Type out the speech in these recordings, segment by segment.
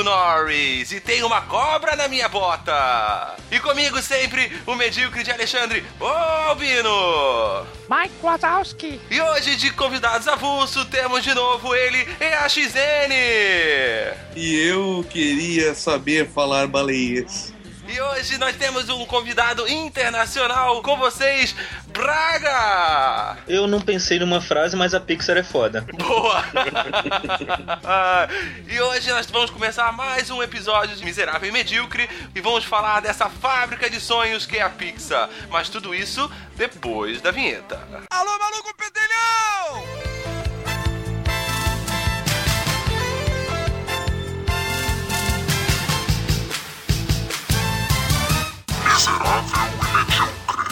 Norris e tem uma cobra na minha bota. E comigo sempre o medíocre de Alexandre, ô Albino. Mike Wazowski. E hoje de convidados avulso temos de novo ele, EAXN. E eu queria saber falar baleias. E hoje nós temos um convidado internacional com vocês, Braga! Eu não pensei numa frase, mas a Pixar é foda. Boa! Ah, e hoje nós vamos começar mais um episódio de Miserável e Medíocre e vamos falar dessa fábrica de sonhos que é a Pixar. Mas tudo isso depois da vinheta. Alô, maluco pedelhão! Miserable, me medíocre.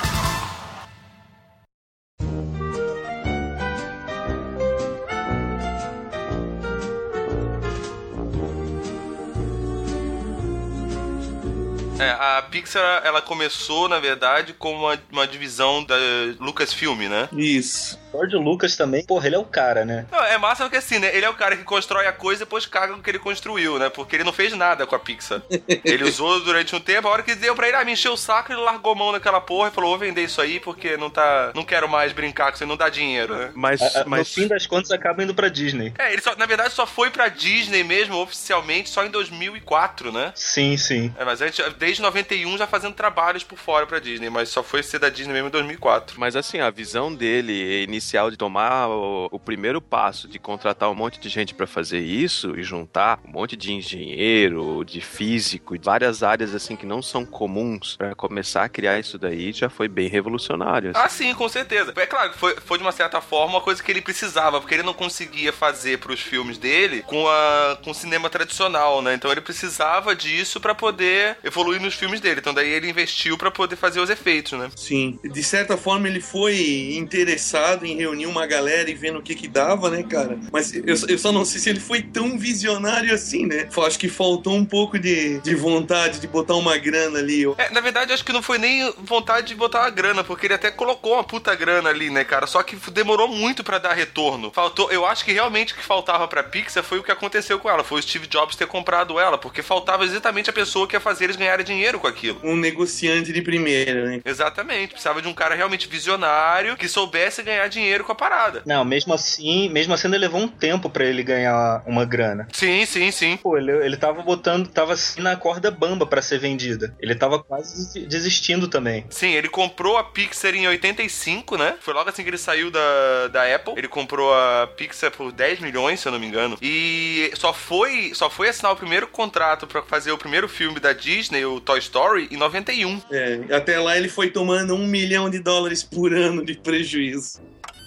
É, a Pixar, ela começou, na verdade, com uma, uma divisão da Lucasfilm, né? Isso. George Lucas também, porra, ele é o cara, né? Não, é massa porque assim, né? Ele é o cara que constrói a coisa e depois caga o que ele construiu, né? Porque ele não fez nada com a Pixar. ele usou durante um tempo, a hora que deu pra ele, ah, me encheu o saco, ele largou mão naquela porra e falou, vou vender isso aí porque não tá. Não quero mais brincar com isso, não dá dinheiro, né? Mas, A- a- mas No fim das contas, acaba indo pra Disney. É, ele só, na verdade só foi pra Disney mesmo, oficialmente, só em 2004, né? Sim, sim. É, mas antes, desde 91 já fazendo trabalhos por fora pra Disney, mas só foi ser da Disney mesmo em 2004. Mas assim, a visão dele inicial de tomar o, o primeiro passo de contratar um monte de gente pra fazer isso e juntar um monte de engenheiro, de físico, várias áreas assim que não são comuns pra começar a criar isso daí já foi bem revolucionário. assim. Ah, sim, com certeza. É claro que foi, foi de uma certa forma uma coisa que ele precisava, porque ele não conseguia fazer pros filmes dele com, a, com o cinema tradicional, né? Então ele precisava disso pra poder evoluir nos filmes dele. Então daí ele investiu pra poder fazer os efeitos, né? Sim. De certa forma, ele foi interessado em reunir uma galera e vendo o que que dava, né, cara? Mas eu, eu só não sei se ele foi tão visionário assim, né? Acho que faltou um pouco de, de vontade de botar uma grana ali. É, na verdade, acho que não foi nem vontade de botar uma grana, porque ele até colocou uma puta grana ali, né, cara? Só que demorou muito pra dar retorno. Faltou, eu acho que realmente o que faltava pra Pixar foi o que aconteceu com ela, foi o Steve Jobs ter comprado ela, porque faltava exatamente a pessoa que ia fazer eles ganharem dinheiro com aquilo. Um negociante de primeira, né? Exatamente, precisava de um cara realmente visionário que soubesse ganhar dinheiro com a parada. Não, mesmo assim, mesmo assim, ainda levou um tempo pra ele ganhar uma grana. Sim, sim, sim. Pô, ele, ele tava botando, tava assim na corda bamba pra ser vendida. Ele tava quase des- desistindo também. Sim, ele comprou a Pixar em 85, né? Foi logo assim que ele saiu da, da Apple. Ele comprou a Pixar por 10 milhões, se eu não me engano. E só foi, só foi assinar o primeiro contrato pra fazer o primeiro filme da Disney, o Toy Story, em 91. É, até lá ele foi tomando um milhão de dólares por ano de prejuízo.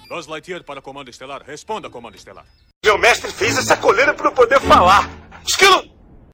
Buzz Lightyear para Comando Estelar. Responda, Comando Estelar. Meu mestre fez essa coleira pra eu poder falar. Esquilo!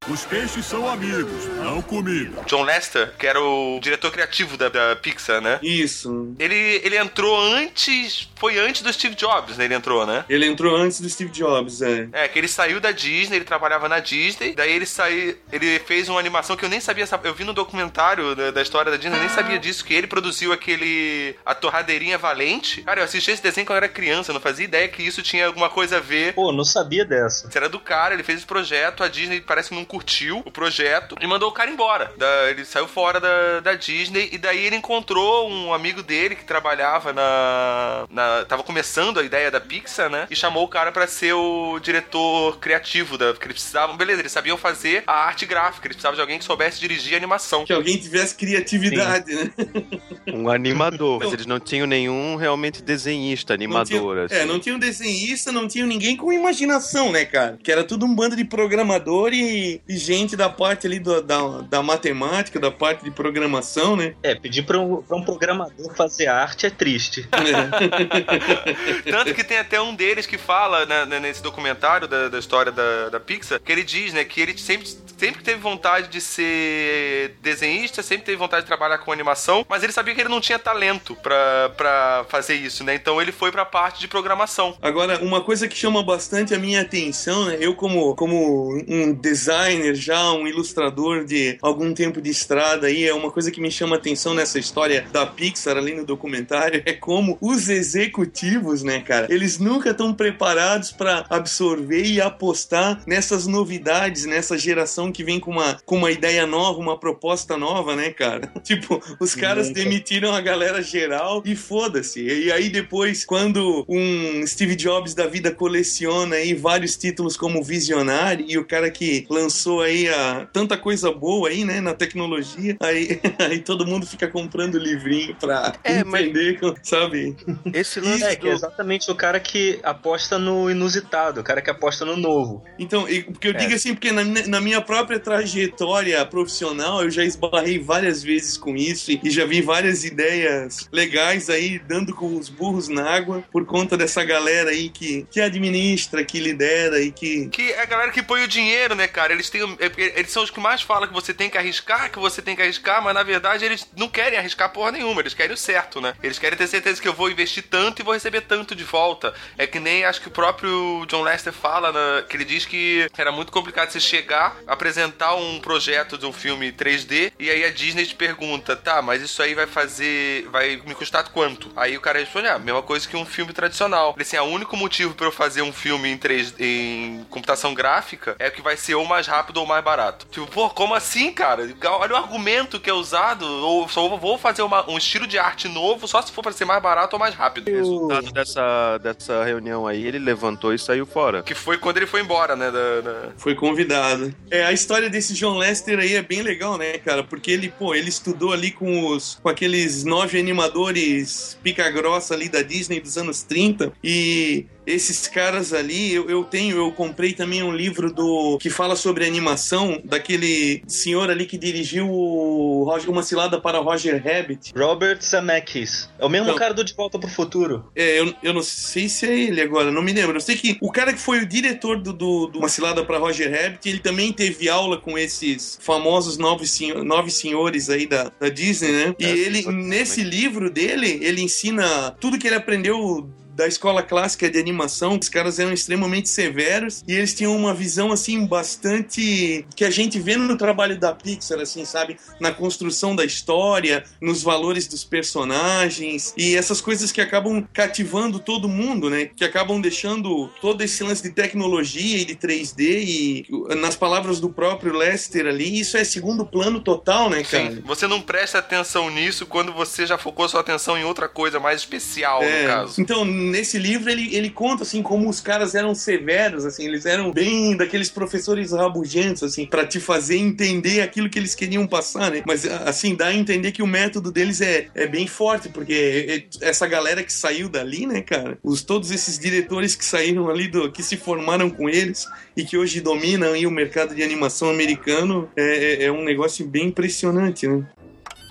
Os peixes são amigos, não comida. John Lester, que era o diretor criativo da, da Pixar, né? Isso. Ele, ele entrou antes. Foi antes do Steve Jobs, né? Ele entrou, né? Ele entrou antes do Steve Jobs, é. É, que ele saiu da Disney, ele trabalhava na Disney, daí ele saiu, ele fez uma animação que eu nem sabia, eu vi no documentário da, da história da Disney, eu nem sabia disso, que ele produziu aquele, a Torradeirinha Valente. Cara, eu assisti esse desenho quando eu era criança, eu não fazia ideia que isso tinha alguma coisa a ver. Pô, não sabia dessa. Isso era do cara, ele fez esse projeto, a Disney parece que não curtiu o projeto e mandou o cara embora. Da- ele saiu fora da, da Disney e daí ele encontrou um amigo dele que trabalhava na, na. tava começando a ideia da Pixar, né? E chamou o cara pra ser o diretor criativo da. Porque eles precisavam. Beleza, eles sabiam fazer a arte gráfica, eles precisavam de alguém que soubesse dirigir a animação. Que alguém tivesse criatividade, né? Um animador, mas eles não tinham nenhum realmente desenhista, Não animador. tinha, assim. É, não tinha um desenhista, não tinha ninguém com imaginação, né, cara? Que era tudo um bando de programador e, e gente da parte ali do- da, da matemática, da parte de programação, né? É, pedir pra um, pra um programador fazer arte é triste. Tanto que tem até um deles que fala né, né, nesse documentário da, da história da, da Pixar, que ele diz, né, que ele sempre, sempre teve vontade de ser desenhista, sempre teve vontade de trabalhar com animação, mas ele sabia que ele não tinha talento pra fazer isso, né? Então ele foi pra parte de programação. Agora, uma coisa que chama bastante a minha atenção, né? Eu, como, como um designer já, um ilustrador de algum tempo de estrada aí. É uma coisa que me chama atenção nessa história da Pixar ali no documentário é como os executivos, né, cara, eles nunca estão preparados para absorver e apostar nessas novidades, nessa geração que vem com uma, com uma ideia nova, uma proposta nova, né, cara? Tipo, os caras demitiram a galera geral e foda-se. E aí depois, quando um Steve Jobs da vida coleciona aí vários títulos como visionário e o cara que lançou aí a, tanta coisa boa aí, né, na tecnologia, aí, aí todo mundo fica comprando livrinho pra É, mas- entender, sabe? Esse lance É, que é do... exatamente o cara que aposta no inusitado, o cara que aposta no novo. Então, porque eu É. digo assim, porque na, minha- na minha própria trajetória profissional eu já esbarrei várias vezes com isso e, já vi várias ideias legais aí dando com os burros na água por conta dessa galera aí que, que administra, que lidera e que. Que é a galera que põe o dinheiro, né, cara? Eles têm. é- Eles são os que mais falam que você tem que arriscar, que você tem que arriscar, mas na verdade eles não querem arriscar porra nenhuma, eles querem o certo, né? Eles querem ter certeza que eu vou investir tanto e vou receber tanto de volta. É que nem acho que o próprio John Lester fala, né, que ele diz que era muito complicado você chegar, apresentar um projeto de um filme 3D, e aí a Disney te pergunta, tá, mas isso aí vai fazer. vai me custar quanto? Aí o cara responde, ah, mesma coisa que um filme tradicional. Ele assim, o único motivo pra eu fazer um filme em 3 em computação gráfica é que vai ser ou mais rápido ou mais barato. Tipo, pô, como assim, cara? Olha o argumento que é usado, ou só vou fazer uma- um estilo de arte novo só se for pra ser mais barato ou mais rápido. O resultado dessa, dessa reunião aí, ele levantou e saiu fora. Que foi quando ele foi embora, né? da- da- Foi convidado. É, a história desse John Lester aí é bem legal, né, cara? Porque ele, pô, ele estudou ali com os com aqueles nove animadores pica grossa ali da Disney dos anos 30 e esses caras ali, eu, eu tenho, eu comprei também um livro do que fala sobre animação daquele senhor ali que dirigiu o Roger- uma cilada para Roger Rabbit. Robert Zemeckis. É o mesmo Então- cara do De Volta pro Futuro. É, eu, eu não sei se é ele agora, não me lembro. Eu sei que o cara que foi o diretor do, do, do Uma Cilada para Roger Rabbit, ele também teve aula com esses famosos nove, senho- nove senhores aí da, da Disney, né? E É, ele, nesse livro dele, ele ensina tudo que ele aprendeu da escola clássica de animação, os caras eram extremamente severos e eles tinham uma visão assim bastante que a gente vê no trabalho da Pixar assim, sabe, na construção da história, nos valores dos personagens e essas coisas que acabam cativando todo mundo, né? Que acabam deixando todo esse lance de tecnologia e de 3D e nas palavras do próprio Lester ali, isso é segundo plano total, né, cara? Sim, você não presta atenção nisso quando você já focou sua atenção em outra coisa mais especial, É, no caso. Então, nesse livro, ele, ele conta, assim, como os caras eram severos, assim, eles eram bem daqueles professores rabugentos, assim, pra te fazer entender aquilo que eles queriam passar, né? Mas, assim, dá a entender que o método deles é, é bem forte, porque essa galera que saiu dali, né, cara? Os, todos esses diretores que saíram ali, do, que se formaram com eles e que hoje dominam aí o mercado de animação americano, é, é- é um negócio bem impressionante, né?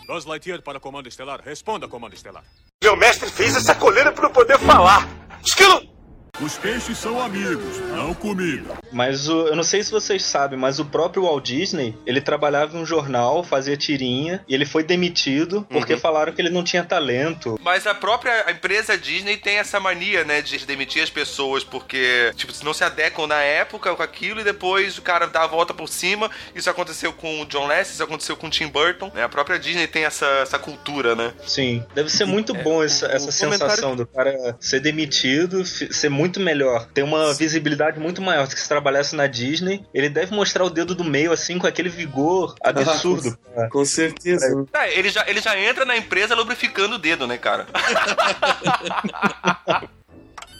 Buzz Lightyear para Comando Estelar. Responda, Comando Estelar. Meu mestre fez essa coleira para eu poder falar. Esquilo! Os peixes são amigos, não comida. Mas o, eu não sei se vocês sabem, mas o próprio Walt Disney, ele trabalhava em um jornal, fazia tirinha, e ele foi demitido porque falaram que ele não tinha talento. Mas a própria empresa Disney tem essa mania, né, de demitir as pessoas porque, tipo, não se adequam na época com aquilo e depois o cara dá a volta por cima. Isso aconteceu com o John Lasseter, isso aconteceu com o Tim Burton, né? A própria Disney tem essa, essa cultura, né? Sim, deve ser muito bom essa, o- essa o sensação do cara ser demitido, ser muito melhor, ter uma visibilidade muito maior do que se trabalhasse na Disney. Ele deve mostrar o dedo do meio assim com aquele vigor absurdo. cara. Com certeza. É, ele já, ele já entra na empresa lubrificando o dedo, né, cara?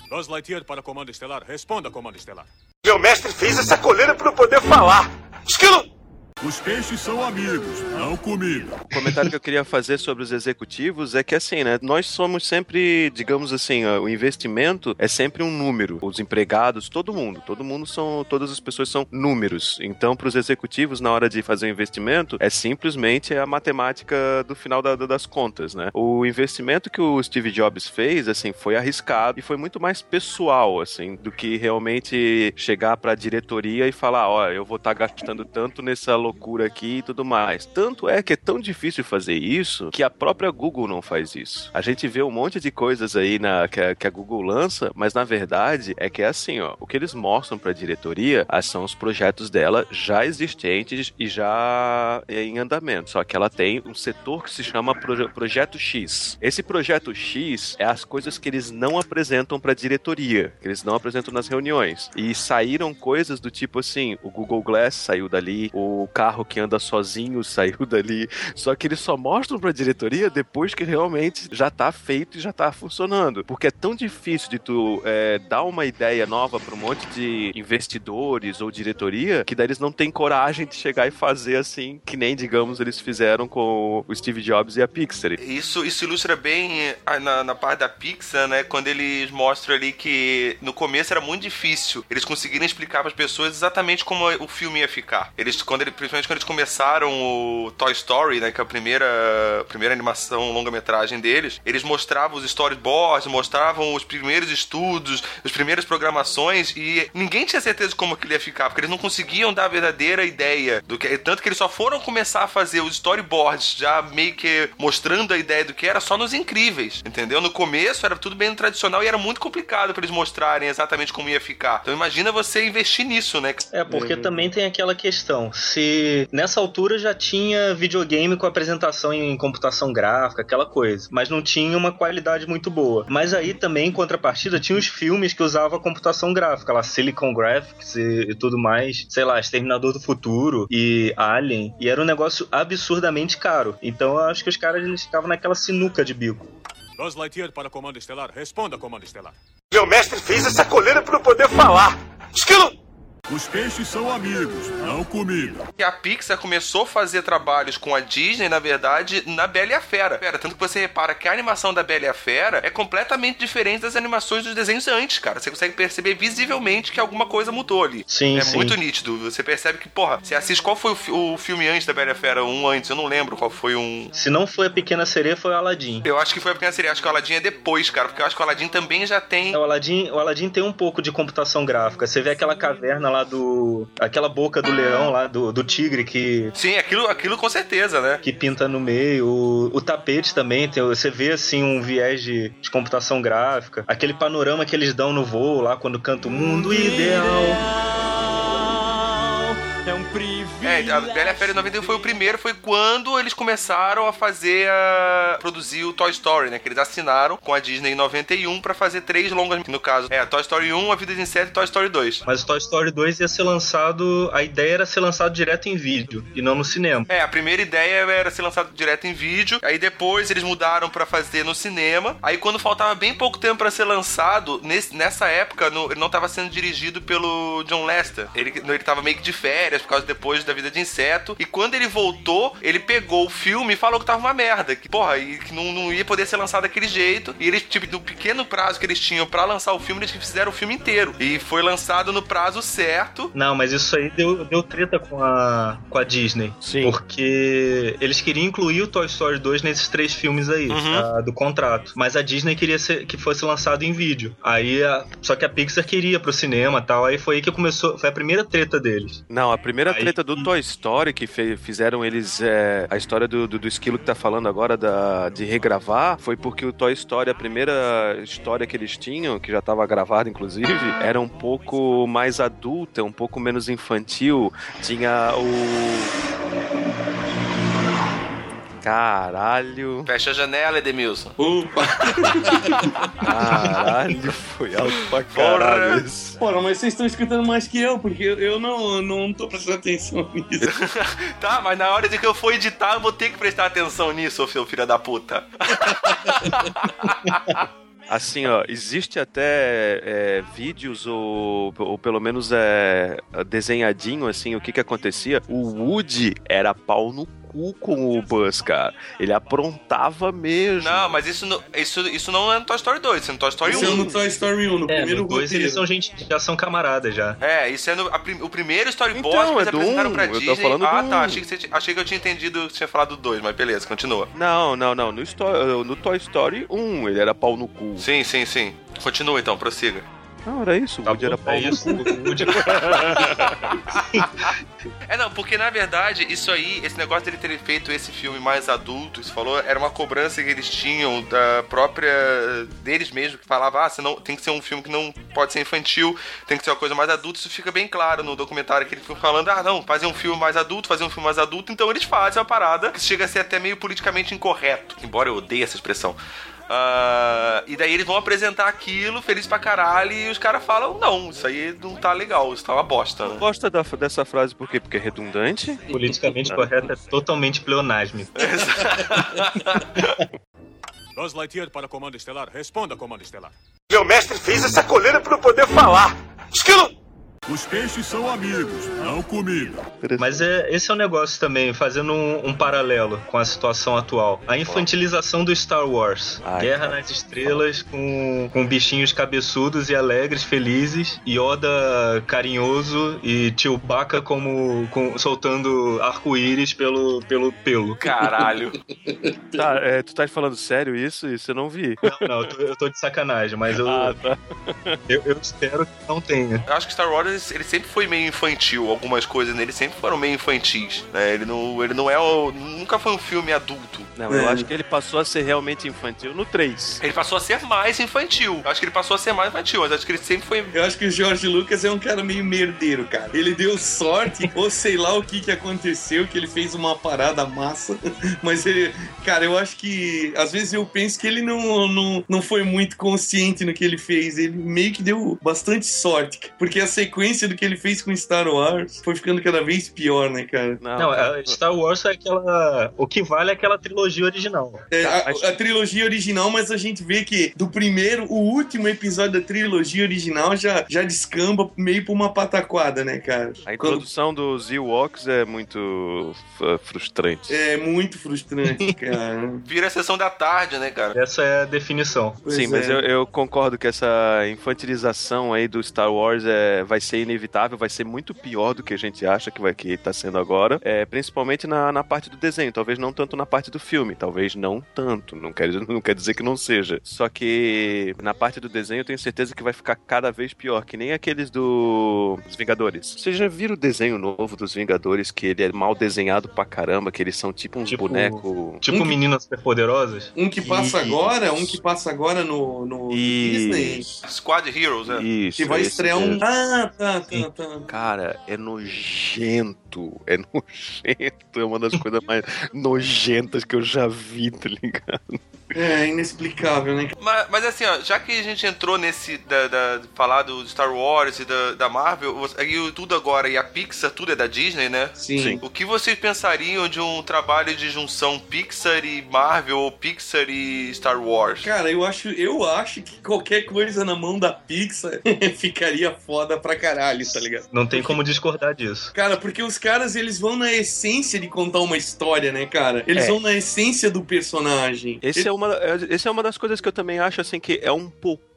Buzz Lightyear para Comando Estelar. Responda, Comando Estelar. Meu mestre fez essa coleira para eu poder falar. Esquilo! Os peixes são amigos, não comida. O comentário que eu queria fazer sobre os executivos é que assim, né? Nós somos sempre, digamos assim, o investimento é sempre um número. Os empregados, todo mundo, todo mundo são, todas as pessoas são números. Então, para os executivos, na hora de fazer o investimento, é simplesmente a matemática do final da- das contas, né? O investimento que o Steve Jobs fez, assim, foi arriscado e foi muito mais pessoal, assim, do que realmente chegar para a diretoria e falar, ó, eu vou estar gastando tanto nessa loucura aqui e tudo mais. Tanto é que é tão difícil fazer isso que a própria Google não faz isso. A gente vê um monte de coisas aí na, que, a, que a Google lança, mas na verdade é que é assim, ó. O que eles mostram pra diretoria ah, são os projetos dela já existentes e já em andamento. Só que ela tem um setor que se chama Proje Projeto X. Esse Projeto X é as coisas que eles não apresentam pra diretoria, que eles não apresentam nas reuniões. E saíram coisas do tipo assim, o Google Glass saiu dali, o carro que anda sozinho saiu dali. Só que eles só mostram pra diretoria depois que realmente já tá feito e já tá funcionando. Porque é tão difícil de tu é, dar uma ideia nova pra um monte de investidores ou diretoria que daí eles não têm coragem de chegar e fazer assim, que nem, digamos, eles fizeram com o Steve Jobs e a Pixar. Isso, isso ilustra bem na, na parte da Pixar, né? Quando eles mostram ali que no começo era muito difícil eles conseguirem explicar para as pessoas exatamente como o filme ia ficar. Eles, quando ele, principalmente quando eles começaram o Toy Story, né? Que é a primeira, a primeira animação longa-metragem deles, eles mostravam os storyboards, mostravam os primeiros estudos, as primeiras programações e ninguém tinha certeza de como aquilo ia ficar, porque eles não conseguiam dar a verdadeira ideia do que. Tanto que eles só foram começar a fazer os storyboards, já meio que mostrando a ideia do que era só nos incríveis, entendeu? No começo era tudo bem tradicional e era muito complicado para eles mostrarem exatamente como ia ficar. Então imagina você investir nisso, né? É, porque uhum. também tem aquela questão. Se nessa altura já tinha videogame com apresentação em computação gráfica, aquela coisa, mas não tinha uma qualidade muito boa. Mas aí também, em contrapartida, tinha os filmes que usavam computação gráfica, lá Silicon Graphics e, e tudo mais, sei lá, Exterminador do Futuro e Alien, e era um negócio absurdamente caro. Então eu acho que os caras eles ficavam naquela sinuca de bico. Buzz Lightyear para Comando Estelar. Responda, Comando Estelar. Meu mestre fez essa coleira para eu poder falar. Esquilo! Os peixes são amigos, não comida. E a Pixar começou a fazer trabalhos com a Disney, na verdade, na Bela e a Fera. Pera, tanto que você repara que a animação da Bela e a Fera é completamente diferente das animações dos desenhos antes, cara. Você consegue perceber visivelmente que alguma coisa mudou ali. Sim, É sim. muito nítido. Você percebe que, porra, você assiste qual foi o, fi o filme antes da Bela e a Fera, um antes, eu não lembro qual foi um. Se não foi a Pequena Sereia, foi o Aladdin. Eu acho que foi a pequena sereia, acho que o Aladdin é depois, cara, porque eu acho que o Aladdin também já tem. É, O Aladdin, o Aladdin tem um pouco de computação gráfica. Você vê aquela caverna lá do. aquela boca do leão lá, do, do tigre que. Sim, aquilo, aquilo com certeza, né? Que pinta no meio, o, o tapete também, tem, você vê assim um viés de, de computação gráfica, aquele panorama que eles dão no voo lá quando canta o mundo ideal. É a Bela a Fera em 91 foi o primeiro, foi quando eles começaram a fazer a produzir o Toy Story, né? Que eles assinaram com a Disney em 91 pra fazer três longas, que no caso é Toy Story 1, A Vida de Inseto e Toy Story 2. Mas o Toy Story 2 ia ser lançado. A ideia era ser lançado direto em vídeo e não no cinema. É, a primeira ideia era ser lançado direto em vídeo, aí depois eles mudaram pra fazer no cinema. Aí quando faltava bem pouco tempo pra ser lançado, nesse- nessa época no- ele não tava sendo dirigido pelo John Lester. Ele, ele tava meio que de férias por causa depois da vida de inseto. E quando ele voltou, ele pegou o filme e falou que tava uma merda. Que, porra, e que não, não ia poder ser lançado daquele jeito. E eles, tipo, no pequeno prazo que eles tinham pra lançar o filme, eles fizeram o filme inteiro. E foi lançado no prazo certo. Não, mas isso aí deu, deu treta com a, com a Disney. Sim. Porque eles queriam incluir o Toy Story 2 nesses três filmes aí, Uhum. do contrato. Mas a Disney queria ser- que fosse lançado em vídeo. Aí, a- só que a Pixar queria pro cinema e tal. Aí foi aí que começou, foi a primeira treta deles. Não, a primeira Aí- treta do Toy Story que fizeram eles. é, a história do, do, do esquilo que tá falando agora da, de regravar foi porque o Toy Story, a primeira história que eles tinham, que já tava gravada inclusive, era um pouco mais adulta, um pouco menos infantil. Tinha o. Caralho. Fecha a janela, Edemilson. Opa! Caralho, foi alto pra caralho isso. Porra, mas vocês estão escutando mais que eu, porque eu, eu não, não tô prestando atenção nisso. Tá, mas na hora de que eu for editar, eu vou ter que prestar atenção nisso, seu filho da puta. Assim, ó, existe até é, vídeos ou, ou pelo menos é, desenhadinho, assim, o que que acontecia. O Woody era pau no cu com o Buzz, cara. Ele aprontava mesmo. Não, mas isso, não- isso, isso não é no Toy Story 2, isso é no Toy Story Isso é 1. no Toy Story 1, no É, primeiro no dois roteiro. eles são gente, já são camaradas já. É, isso é no, a o primeiro storyboard Então, que eles é do apresentaram um, pra eu tô Disney. falando ah, do tá, achei que, você, achei que eu tinha entendido que você tinha falado do 2, mas beleza, continua. Não, não, não. No, no Toy Story 1, ele era pau no cu. Sim, sim, sim. Continua então, prossiga. Não, era isso. O Tá Woody era pau é isso. O Woody- É, não, porque na verdade, isso aí, esse negócio dele ter feito esse filme mais adulto, você falou, era uma cobrança que eles tinham da própria. deles mesmo, que falava, ah, senão, tem que ser um filme que não pode ser infantil, tem que ser uma coisa mais adulta. Isso fica bem claro no documentário que eles ficam falando, ah, não, fazer um filme mais adulto, fazer um filme mais adulto, então eles fazem uma parada que chega a ser até meio politicamente incorreto, embora eu odeie essa expressão. Ah, e daí eles vão apresentar aquilo, feliz pra caralho, e os caras falam, não, isso aí não tá legal, isso tá uma bosta, né? Gosta da- dessa frase por quê? Porque é redundante? Politicamente correto é totalmente pleonasmo. Buzz Lightyear para Comando Estelar. Responda, Comando Estelar. Meu mestre fez essa coleira para eu poder falar. Esquilo! Os peixes são amigos, não comida. Mas é, esse é o negócio também, fazendo um, um paralelo com a situação atual. A infantilização do Star Wars. Ai, Guerra cara. nas Estrelas com, com bichinhos cabeçudos e alegres, felizes. Yoda carinhoso e Chewbacca como, com, soltando arco-íris pelo, pelo pelo. Caralho. Tá, é, tu tá falando sério isso? Isso eu não vi. Não, não, eu tô, eu tô de sacanagem, mas eu, Ah, tá. eu, eu espero que não tenha. Eu acho que Star Wars ele sempre foi meio infantil, algumas coisas nele sempre foram meio infantis. Né? Ele, não, ele não é o. Nunca foi um filme adulto. Não, eu É. acho que ele passou a ser realmente infantil no 3. Ele passou a ser mais infantil. Eu acho que ele passou a ser mais infantil, mas acho que ele sempre foi. Eu acho que o George Lucas é um cara meio merdeiro, cara. Ele deu sorte, ou sei lá o que que aconteceu, que ele fez uma parada massa. Mas ele, cara, eu acho que às vezes eu penso que ele não, não, não foi muito consciente no que ele fez. Ele meio que deu bastante sorte, porque a sequência do que ele fez com Star Wars foi ficando cada vez pior, né, cara? Não, a Star Wars é aquela. O que vale é aquela trilogia original. É, a, mas- a trilogia original, mas a gente vê que do primeiro, o último episódio da trilogia original já, já descamba meio pra uma pataquada, né, cara? A Quando- introdução dos Ewoks é muito frustrante. É muito frustrante, cara. Vira a sessão da tarde, né, cara? Essa é a definição. Pois Sim, mas é. eu, eu concordo que essa infantilização aí do Star Wars é, vai ser inevitável, vai ser muito pior do que a gente acha que vai que tá sendo agora, é, principalmente na, na parte do desenho, talvez não tanto na parte do filme, talvez não tanto, não quer, não quer dizer que não seja. Só que na parte do desenho eu tenho certeza que vai ficar cada vez pior, que nem aqueles do dos Vingadores. Vocês já viram o desenho novo dos Vingadores, que ele é mal desenhado pra caramba, que eles são tipo uns Tipo- bonecos... Tipo Um que- meninas superpoderosas. Um que passa Isso. agora, um que passa agora no, no Disney. Squad Heroes, né? isso. Que vai estrear um. Ah, tá, tá, tá. Cara, é nojento. É nojento. É uma das coisas mais nojentas que eu já vi, tá ligado? É inexplicável, né? Mas, mas assim, ó, já que a gente entrou nesse da, da- falar do Star Wars e da, da Marvel, o tudo agora e a Pixar, tudo é da Disney, né? Sim. Sim. O que vocês pensariam de um trabalho de junção Pixar e Marvel ou Pixar e Star Wars? Cara, eu acho, eu acho que qualquer coisa na mão da Pixar ficaria foda pra caralho, tá ligado? Não tem como discordar disso. Cara, porque os caras, eles vão na essência de contar uma história, né, cara? Eles É. vão na essência do personagem. Esse é, uma, é- esse é uma das coisas que eu também acho, assim, que é um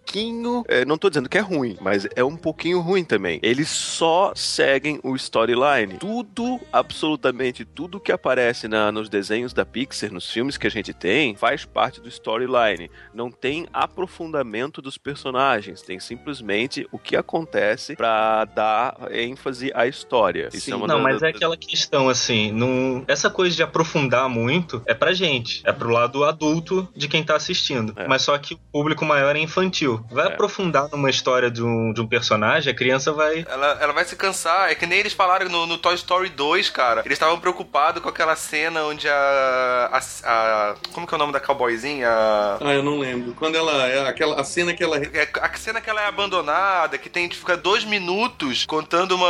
pouquinho. é, não tô dizendo que é ruim, mas é um pouquinho ruim também. Eles só seguem o storyline. Tudo, absolutamente tudo que aparece na- nos desenhos da Pixar, nos filmes que a gente tem, faz parte do storyline. Não tem aprofundamento dos personagens, tem simplesmente o que acontece pra dar ênfase à história. Isso Sim. é uma Não, da- mas da- é aquela questão assim, não... essa coisa de aprofundar muito é pra gente, é pro lado adulto de quem tá assistindo. É. Mas só que o público maior é infantil. Vai É. aprofundar numa história de um, de um personagem, a criança vai. Ela, ela vai se cansar. É que nem eles falaram no, no Toy Story 2, cara. Eles estavam preocupados com aquela cena onde a, a, a- Como que é o nome da cowboyzinha? A, Ah, eu não lembro. Quando ela. é Aquela, a cena que ela. é, a cena que ela é abandonada, que tem que ficar dois minutos contando uma,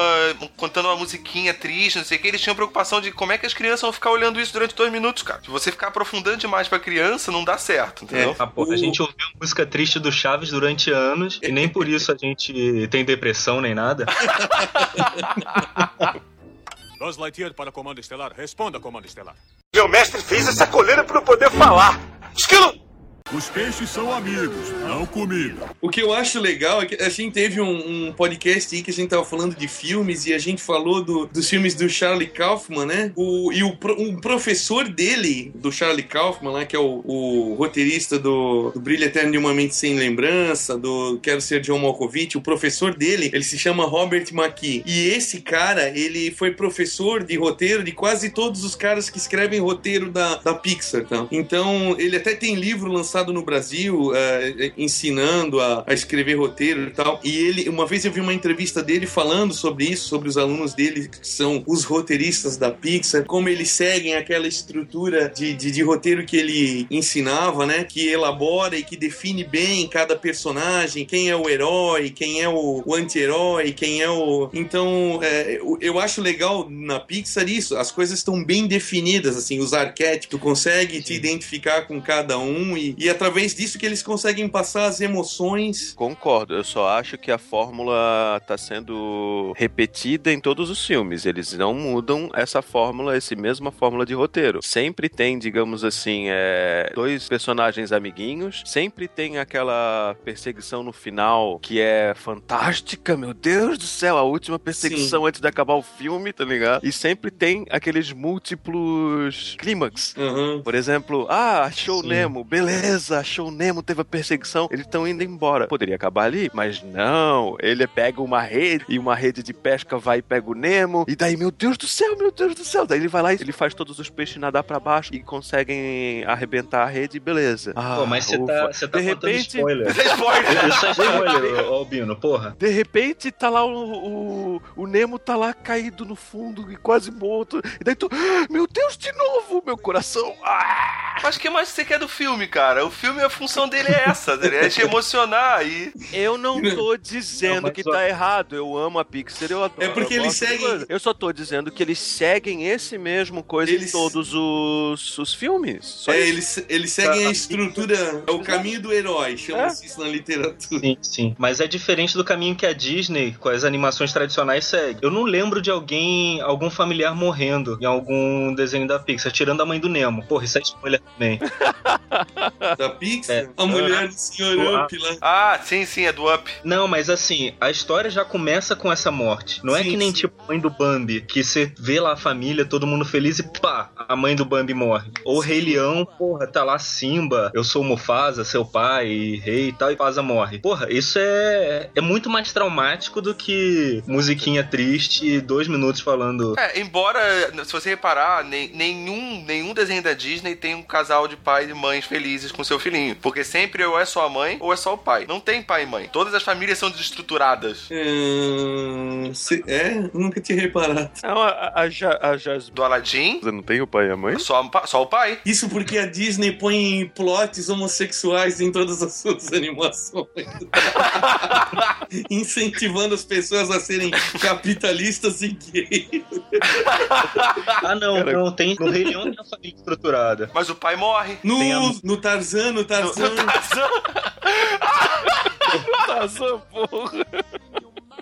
contando uma musiquinha triste, não sei o que. Eles tinham preocupação de como é que as crianças vão ficar olhando isso durante dois minutos, cara. Se você ficar aprofundando demais pra criança, não dá certo, entendeu? Ah, pô, O- A gente ouviu música triste do Chaves durante anos e nem por isso a gente tem depressão nem nada. Buzz Lightyear para Comando Estelar. Responda, Comando Estelar. Meu mestre fez essa coleira para eu poder falar. Esquilo! Os peixes são amigos, não comida. O que eu acho legal é que a gente teve um, um podcast aí que a gente tava falando de filmes e a gente falou do- dos filmes do Charlie Kaufman, né? O, e o, um professor dele, do Charlie Kaufman, lá, que é o, o roteirista do, do Brilho Eterno de uma Mente Sem Lembrança, do Quero Ser John Malkovich, o professor dele, ele se chama Robert McKee. E esse cara, ele foi professor de roteiro de quase todos os caras que escrevem roteiro da, da Pixar, tá? Então, ele até tem livro lançado no Brasil, eh, ensinando a, a escrever roteiro e tal. E ele, uma vez eu vi uma entrevista dele falando sobre isso, sobre os alunos dele, que são os roteiristas da Pixar, como eles seguem aquela estrutura de, de, de roteiro que ele ensinava, né? Que elabora e que define bem cada personagem, quem é o herói, quem é o, o anti-herói, quem é o. Então, é, eu, eu acho legal na Pixar isso, as coisas estão bem definidas, assim, os arquétipos, tu consegue te identificar com cada um e, e através disso que eles conseguem passar as emoções. Concordo, eu só acho que a fórmula tá sendo repetida em todos os filmes. Eles não mudam essa fórmula, essa mesma fórmula de roteiro. Sempre tem, digamos assim, é, dois personagens amiguinhos, sempre tem aquela perseguição no final que é fantástica, meu Deus do céu, a última perseguição antes de acabar o filme, tá ligado? E sempre tem aqueles múltiplos clímax. Aham. Por exemplo, ah, achou o Sim. Nemo, beleza, achou o Nemo, teve a perseguição, eles estão indo embora. Poderia acabar ali, mas não, ele pega uma rede e uma rede de pesca vai e pega o Nemo, e daí, meu Deus do céu, meu Deus do céu, daí ele vai lá e ele faz todos os peixes nadar pra baixo e conseguem arrebentar a rede, beleza. Ah, Pô, mas você tá, tá de repente, spoiler. Spoiler! Isso é spoiler, Albino, porra. de repente tá lá o, o, o Nemo tá lá caído no fundo e quase morto. E daí tu, "Ah, meu Deus, de novo, meu coração. Ah! Mas o que mais você quer do filme, cara? O filme, a função dele é essa, ligado? é te emocionar e. Eu não tô dizendo Não, que só- tá errado. Eu amo a Pixar, eu adoro. É porque eles seguem-. Eu só tô dizendo que eles seguem esse mesmo coisa Eles- em todos os, os filmes. Só É, isso. eles, eles seguem a estrutura, é o caminho do herói, chama-se isso na literatura. Sim, sim. Mas é diferente do caminho que a Disney, com as animações tradicionais, segue. Eu não lembro de alguém, algum familiar morrendo em algum desenho da Pixar, tirando a mãe do Nemo. Porra, isso é spoiler também. Da Pixar, É. a mulher do Sr. Up lá. Ah, sim, sim, é do Up. Não, mas assim, a história já começa com essa morte. Não é Sim, que nem sim. tipo a mãe do Bambi, que você vê lá a família, todo mundo feliz e pá, a mãe do Bambi morre. Ou o Rei Leão, porra, tá lá Simba, eu sou Mufasa, seu pai, e rei e tal, e Mufasa morre. Porra, isso é, é muito mais traumático do que musiquinha triste e dois minutos falando. É, embora, se você reparar, nem- nenhum, nenhum desenho da Disney tem um casal de pais e mães felizes com seu filhinho. Porque sempre ou é só a mãe ou é só o pai. Não tem pai e mãe. Todas as famílias são desestruturadas. É, se- é, nunca tinha reparado. Não, a, a, Ja- a Jasmine Do Aladdin, não tem o pai e a mãe? só, só o pai. Isso porque a Disney põe plots homossexuais em todas as suas animações. Incentivando as pessoas a serem capitalistas e gays. Ah, não, Cara- não, tem. No Rei Leão tem a família estruturada. Mas o pai morre. Tem a- No, no Tarzan, no Tarzan. Tarzan, porra.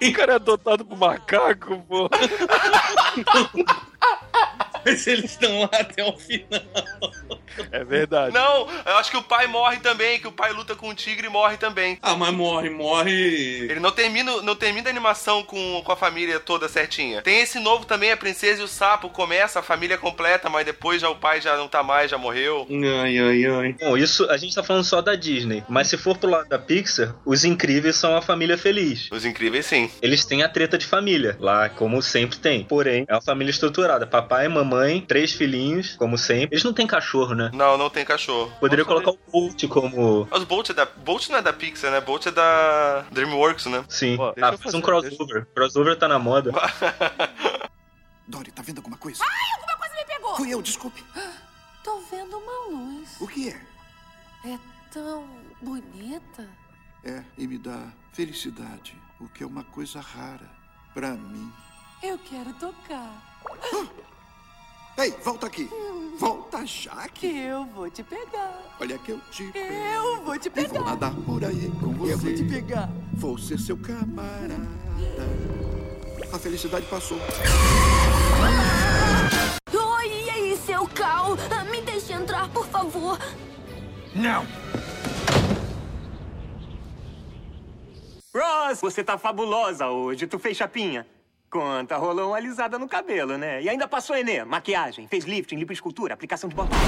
O cara é adotado por macaco, porra. Mas eles estão lá até o final. É verdade. Não, eu acho que o pai morre também, que o pai luta com o tigre e morre também. Ah, mas morre, morre. Ele não termina, não termina a animação com, com a família toda certinha. Tem esse novo também, a princesa e o sapo. Começa a família completa, mas depois já o pai já não tá mais, já morreu. Ai, ai, ai. Bom, isso a gente tá falando só da Disney. Mas se for pro lado da Pixar, os incríveis são a família feliz. Os incríveis, sim. Eles têm a treta de família, lá, como sempre tem. Porém, é uma família estruturada. Papai, mamãe, três filhinhos, como sempre. Eles não têm cachorro, né? Não, não tem cachorro. Poderia Vamos colocar o Bolt como. Mas o Bolt, é da, Bolt não é da Pixar, né? Bolt é da DreamWorks, né? Sim. Pô, deixa ah, faz um crossover. Crossover tá na moda. Dory, tá vendo alguma coisa? Ai, alguma coisa me pegou! Fui eu, desculpe. Tô vendo uma luz. O que é? É tão bonita. É, e me dá felicidade, o que é uma coisa rara pra mim. Eu quero tocar. Ei, volta aqui. Volta já que eu vou te pegar. Olha que eu te pego. Eu vou te pegar. Vou nadar por aí com você. Eu vou te pegar. Vou ser seu camarada. A felicidade passou. Oi, e aí, seu Cal? Ah, me deixe entrar, por favor. Não. Ross, você tá fabulosa hoje. Tu fez chapinha. Conta, rolou uma alisada no cabelo, né? E ainda passou Enê, maquiagem, fez lifting, lipoescultura, aplicação de botox.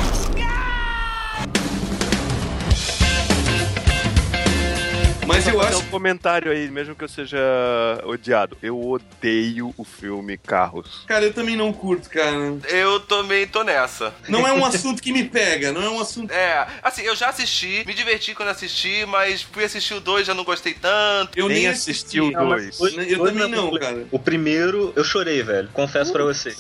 Mas eu acho um comentário aí, mesmo que eu seja odiado. Eu odeio o filme Carros. Cara, eu também não curto, cara. Eu também tô nessa. Não é um assunto que me pega, não é um assunto. É, assim, eu já assisti, me diverti quando assisti, mas fui assistir o 2 já não gostei tanto. Eu nem, Nem assisti. assisti o Não, mas 2. foi- Eu foi também não, cara. O primeiro, eu chorei, velho. Confesso pra você.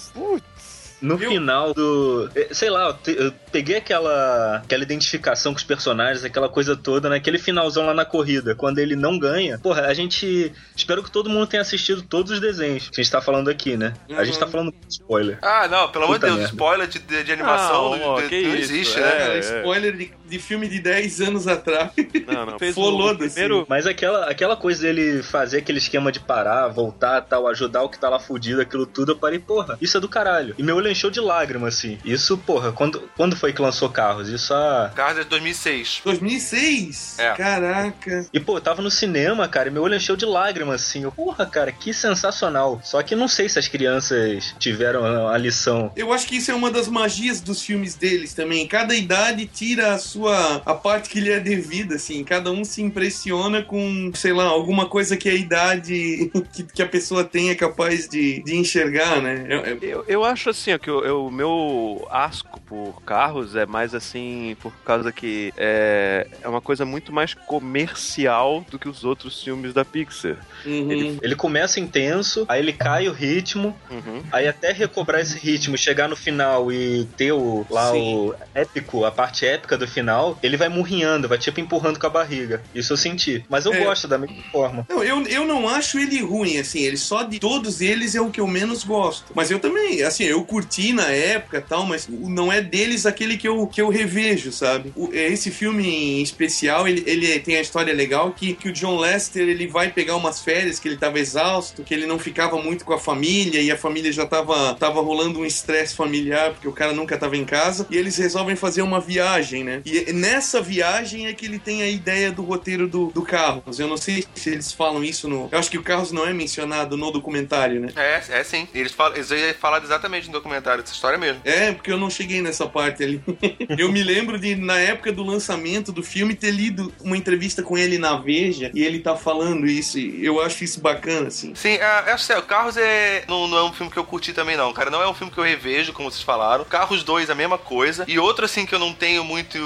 No Eu- final do. eh, Sei lá, eu, peguei aquela, aquela identificação com os personagens, aquela coisa toda, naquele finalzão lá na corrida, quando ele não ganha. Porra, a gente. Espero que todo mundo tenha assistido todos os desenhos que a gente tá falando aqui, né? A gente tá Uhum. falando com spoiler. Ah, não, pelo amor de Deus, merda. spoiler de, de, de animação Não, de- de- que não isso, existe, é. né? Cara, spoiler de, de filme de 10 anos atrás. Não, não. Fez o primeiro... Mas aquela, aquela coisa dele fazer aquele esquema de parar, voltar tal, ajudar o que tá lá fudido, aquilo tudo, eu parei, porra, isso é do caralho. E meu olho encheu de lágrimas, assim. Isso, porra, quando, quando foi que lançou Carros? Isso há. Carros é de 2006. 2006? É. Caraca. E, pô, eu tava no cinema, cara, e meu olho encheu de lágrimas, assim. Eu, porra, cara, que sensacional. Só que não sei se as crianças tiveram a lição. Eu acho que isso é uma das magias dos filmes deles também. Cada idade tira a sua a parte que lhe é devida, assim. Cada um se impressiona com, sei lá, alguma coisa que a idade que, que a pessoa tem é capaz de, de enxergar, né? É- é- Eu, eu acho assim, ó, que o meu asco por carros é mais assim, por causa que é, é uma coisa muito mais comercial do que os outros filmes da Pixar. Uhum. Ele começa intenso, aí ele cai o ritmo, Uhum. aí até recobrar esse ritmo, chegar no final e ter o, lá Sim. o épico, a parte épica do final, ele vai murrinhando, vai tipo empurrando com a barriga. Isso eu senti. Mas eu É. gosto da mesma forma. Não, eu, eu não acho ele ruim, assim, ele só de todos eles é o que eu menos gosto. Mas eu também, assim, eu curti na época e tal, mas não é deles aquele que eu, que eu revejo, sabe? O- é, esse filme em especial, ele, ele tem a história legal que, que o John Lester, ele vai pegar umas férias, que ele tava exausto, que ele não ficava muito com a família, e a família já tava, tava rolando um estresse familiar, porque o cara nunca tava em casa, e eles resolvem fazer uma viagem, né? E nessa viagem é que ele tem a ideia do roteiro do, do Carros. Eu não sei se eles falam isso no. Eu acho que o Carros não é mencionado no documentário, né? É, é sim. Eles, falam, eles iam falar exatamente no documentário dessa história mesmo. É, porque eu não cheguei nessa parte ali. eu me lembro de, na época do lançamento do filme, ter lido uma entrevista com ele na Veja e ele tá falando isso. E eu acho isso bacana, assim. Sim, é, é sério, Carros é, não, não é um filme que eu curti também, não, cara. Não é um filme que eu revejo, como vocês falaram. Carros 2, a mesma coisa. E outro, assim, que eu não tenho muito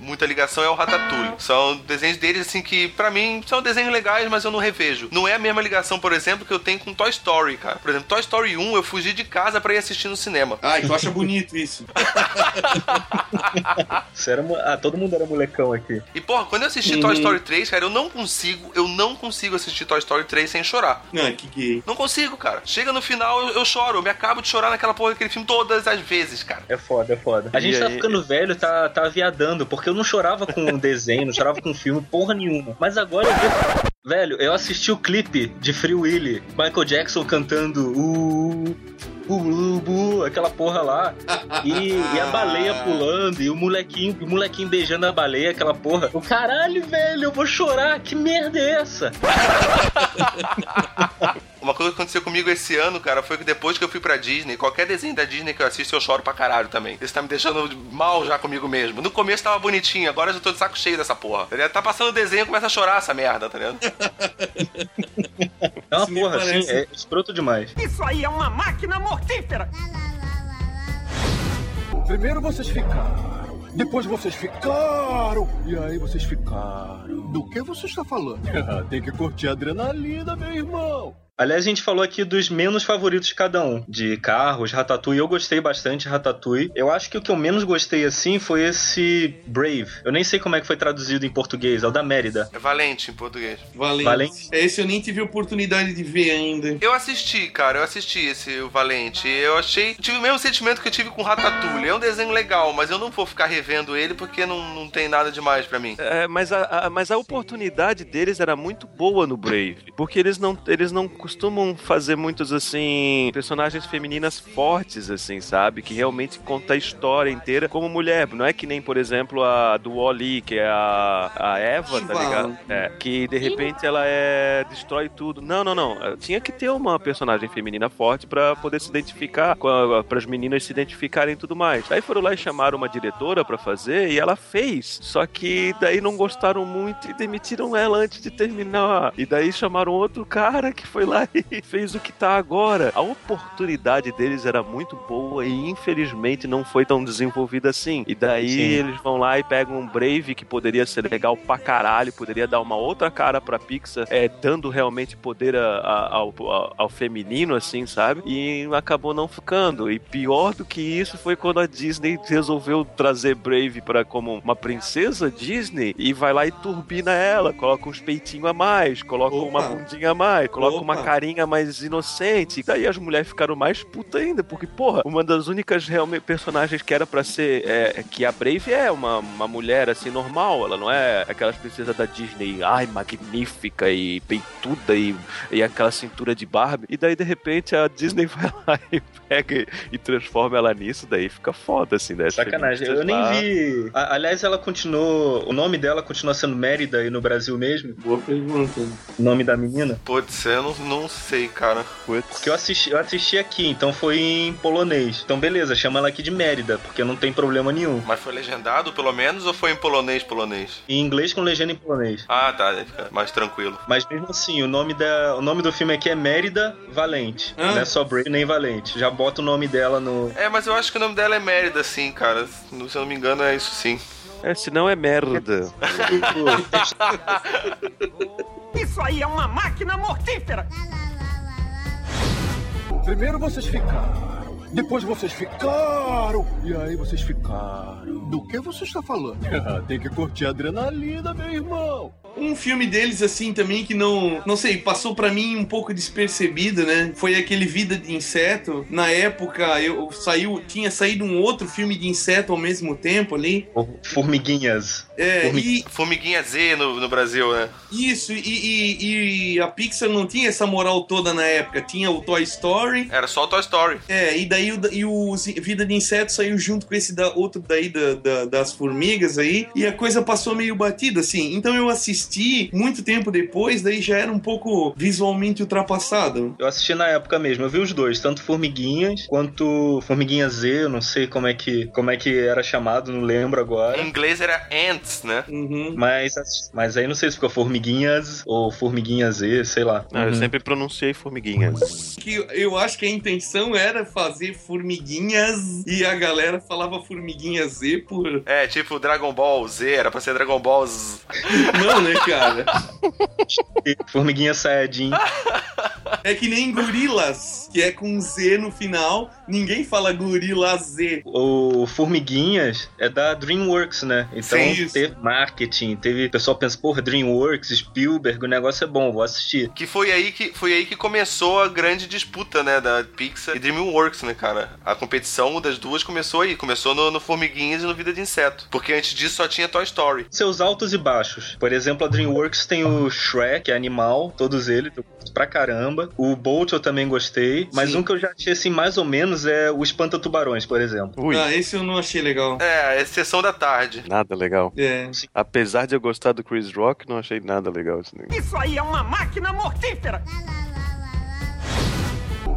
muita ligação é o Ratatouille. São desenhos deles, assim, que pra mim são desenhos legais, mas eu não revejo. Não é a mesma ligação, por exemplo, que eu tenho com Toy Story, cara. Por exemplo, Toy Story 1, eu fugi de casa pra ir assistir no cinema. Ai, tu acha bonito isso. Isso era, ah, todo mundo era molecão aqui. E, porra, quando eu assisti Uhum. Toy Story 3, cara, eu não consigo, eu não consigo assistir Toy Story 3 sem chorar. Ah, que gay. Não consigo, cara. Chega no final, eu, eu choro. Eu me acabo de chorar naquela porra daquele filme todas as vezes, cara. É foda, é foda. A gente E tá aí- ficando velho, tá, tá porque eu não chorava com um desenho, não chorava com filme, porra nenhuma. Mas agora eu vejo. Velho, eu assisti o clipe de Free Willy, Michael Jackson cantando uh, uh, aquela porra lá. E, e a baleia pulando, e o molequinho, o molequinho beijando a baleia, aquela porra. O caralho, velho, eu vou chorar, que merda é essa? Uma coisa que aconteceu comigo esse ano, cara, foi que depois que eu fui pra Disney, qualquer desenho da Disney que eu assisto, eu choro pra caralho também. Isso tá me deixando mal já comigo mesmo. No começo tava bonitinho, agora eu já tô de saco cheio dessa porra. Tá, tá passando o desenho e começa a chorar essa merda, tá ligado? É uma porra, parece- assim, é escroto demais. Isso aí é uma máquina mortífera! Primeiro vocês ficaram, depois vocês ficaram, e aí vocês ficaram. Do que você está falando? Tem que curtir a adrenalina, meu irmão. Aliás, a gente falou aqui dos menos favoritos de cada um. De carros, Ratatouille. Eu gostei bastante de Ratatouille. Eu acho que o que eu menos gostei, assim, foi esse Brave. Eu nem sei como é que foi traduzido em português. É o da Mérida. É Valente em português. Valente. Valente. É, Esse eu nem tive oportunidade de ver ainda. Eu assisti, cara, eu assisti esse o Valente. Eu achei. Tive o mesmo sentimento que eu tive com Ratatouille. É um desenho legal, mas eu não vou ficar revendo ele porque não, não tem nada demais pra mim. É, mas, a, a- mas a oportunidade deles era muito boa no Brave, porque eles não, eles não costumam fazer muitos, assim, personagens femininas fortes, assim, sabe? Que realmente conta a história inteira como mulher. Não é que nem, por exemplo, a do Wally, que é a, a Eva, tá ligado? É, que de repente ela é. destrói tudo. Não, não, não. Tinha que ter uma personagem feminina forte pra poder se identificar, para as meninas se identificarem e tudo mais. Aí foram lá e chamaram uma diretora pra fazer e ela fez. Só que daí não gostaram muito e demitiram ela antes de terminar. E daí chamaram outro cara que foi lá e fez o que tá agora. A oportunidade deles era muito boa e infelizmente não foi tão desenvolvida assim. E daí Sim. eles vão lá e pegam um Brave que poderia ser legal pra caralho, poderia dar uma outra cara pra Pixar, é, dando realmente poder a- a- ao, ao- ao feminino, assim, sabe? E acabou não ficando. E pior do que isso foi quando a Disney resolveu trazer Brave para como uma princesa Disney e vai lá e turbina ela, coloca uns peitinhos a mais, coloca Opa. uma bundinha a mais, coloca uma Opa. Carinha mais inocente. E daí as mulheres ficaram mais putas ainda, porque, porra, uma das únicas realmente personagens que era pra ser. É, que a Brave é uma, uma mulher assim normal, ela não é aquelas princesas da Disney, ai, magnífica e peituda e, e aquela cintura de Barbie. E daí, de repente, a Disney vai lá e pega e transforma ela nisso, daí fica foda, assim, né? Sacanagem, eu nem lá- vi. A- aliás, ela continuou. O nome dela continua sendo Mérida aí no Brasil mesmo? Boa pergunta. O nome da menina? Pode ser, eu não, não sei, cara. Porque eu assisti, eu assisti aqui, então foi em polonês. Então beleza, chama ela aqui de Mérida, porque não tem problema nenhum. Mas foi legendado, pelo menos, ou foi em polonês, polonês? Em inglês com legenda em polonês. Ah, tá, fica mais tranquilo. Mas mesmo assim, o nome, da, o nome do filme aqui é Mérida Valente. Não é só Brave nem Valente. Já bota o nome dela no. É, mas eu acho que o nome dela é Mérida, sim, cara. Se eu não me engano, é isso sim. É, se não é merda. Isso aí é uma máquina mortífera! Primeiro vocês ficaram. Depois vocês ficaram. E aí vocês ficaram. Do que você está falando? Tem que curtir a adrenalina, meu irmão. Um filme deles, assim, também que não. Não sei, passou pra mim um pouco despercebido, né? Foi aquele Vida de Inseto. Na época, eu saiu, tinha saído um outro filme de inseto ao mesmo tempo ali. Formiguinhas. É, Formig- e Formiguinha Z no, no Brasil, né? isso, e, e- e a Pixar não tinha essa moral toda na época. Tinha o Toy Story. Era só o Toy Story. É, e daí o, e o Vida de Inseto saiu junto com esse da, outro daí da, da- das formigas aí, e a coisa passou meio batida, assim. Então eu assisti muito tempo depois, daí já era um pouco visualmente ultrapassado. Eu assisti na época mesmo, eu vi os dois, tanto Formiguinhas quanto Formiguinha Z, eu não sei como é que, como é que era chamado, não lembro agora. Em inglês era Né? Uhum. Mas, mas aí não sei se ficou Formiguinhas ou Formiguinha Z, sei lá. Eu Uhum. sempre pronunciei formiguinhas. Que eu acho que a intenção era fazer formiguinhas e a galera falava formiguinha Z por. É, tipo Dragon Ball Z, era pra ser Dragon Ball Z. Não, né, cara? Formiguinha Saiyajin. É que nem gorilas, que é com Z no final, ninguém fala gorila Z. O Formiguinhas é da DreamWorks, né? Então Sim, teve marketing, teve. O pessoal pensa, porra, DreamWorks, Spielberg, o negócio é bom, vou assistir. Que foi aí que foi aí que começou a grande disputa, né, da Pixar e DreamWorks, né, cara? A competição das duas começou aí, começou no, no Formiguinhas e no Vida de Inseto, porque antes disso só tinha Toy Story. Seus altos e baixos. Por exemplo, a DreamWorks tem o Shrek, que é animal, todos eles, eu gosto pra caramba. O Bolt eu também gostei, mas Sim. um que eu já achei assim mais ou menos é o Espanta Tubarões, por exemplo. Ui, Ah, esse eu não achei legal. É, a exceção da tarde. nada legal. É. Apesar de eu gostar do Chris Rock, não achei nada legal esse negócio. Isso aí é uma máquina mortífera!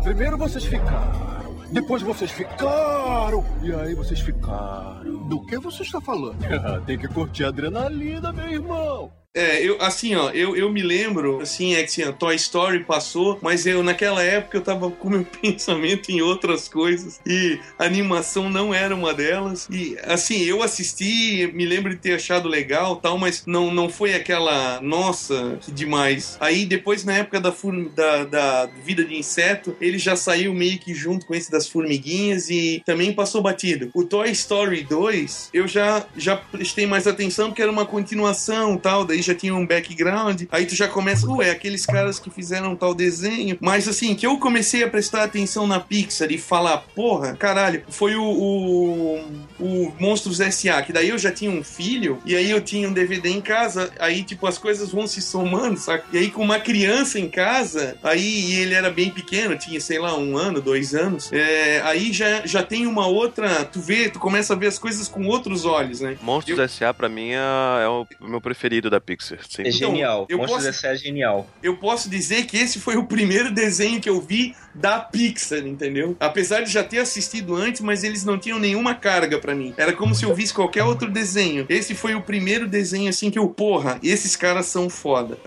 Primeiro vocês ficaram. Depois vocês ficaram. E aí vocês ficaram. Do que você está falando? Tem que curtir a adrenalina, meu irmão. É, eu, assim, ó, eu, eu me lembro, assim, é que assim, Toy Story passou, mas eu, naquela época, eu tava com meu pensamento em outras coisas, e animação não era uma delas, e, assim, eu assisti, me lembro de ter achado legal tal, mas não, não foi aquela, nossa, que demais. Aí, depois, na época da, da, da Vida de Inseto, ele já saiu meio que junto com esse das formiguinhas, e também passou batido. O Toy Story 2, eu já, já prestei mais atenção, porque era uma continuação tal, daí aí já tinha um background, aí tu já começa, ué, aqueles caras que fizeram tal desenho. Mas assim, que eu comecei a prestar atenção na Pixar e falar, porra, caralho, foi o, o, o Monstros S.A., que daí eu já tinha um filho, e aí eu tinha um DVD em casa, aí tipo, as coisas vão se somando, saca? E aí com uma criança em casa, aí e ele era bem pequeno, tinha, sei lá, um ano, dois anos, é, aí já, já tem uma outra, tu vê, tu começa a ver as coisas com outros olhos, né? Monstros Eu- S.A. pra mim é, é o meu preferido da Pixar. Sim. É genial. eu Monstros posso- S.A. é genial. eu posso dizer que esse foi o primeiro desenho que eu vi da Pixar, entendeu? Apesar de já ter assistido antes, mas eles não tinham nenhuma carga pra mim. Era como se eu visse qualquer outro desenho. Esse foi o primeiro desenho assim que eu, porra, esses caras são foda.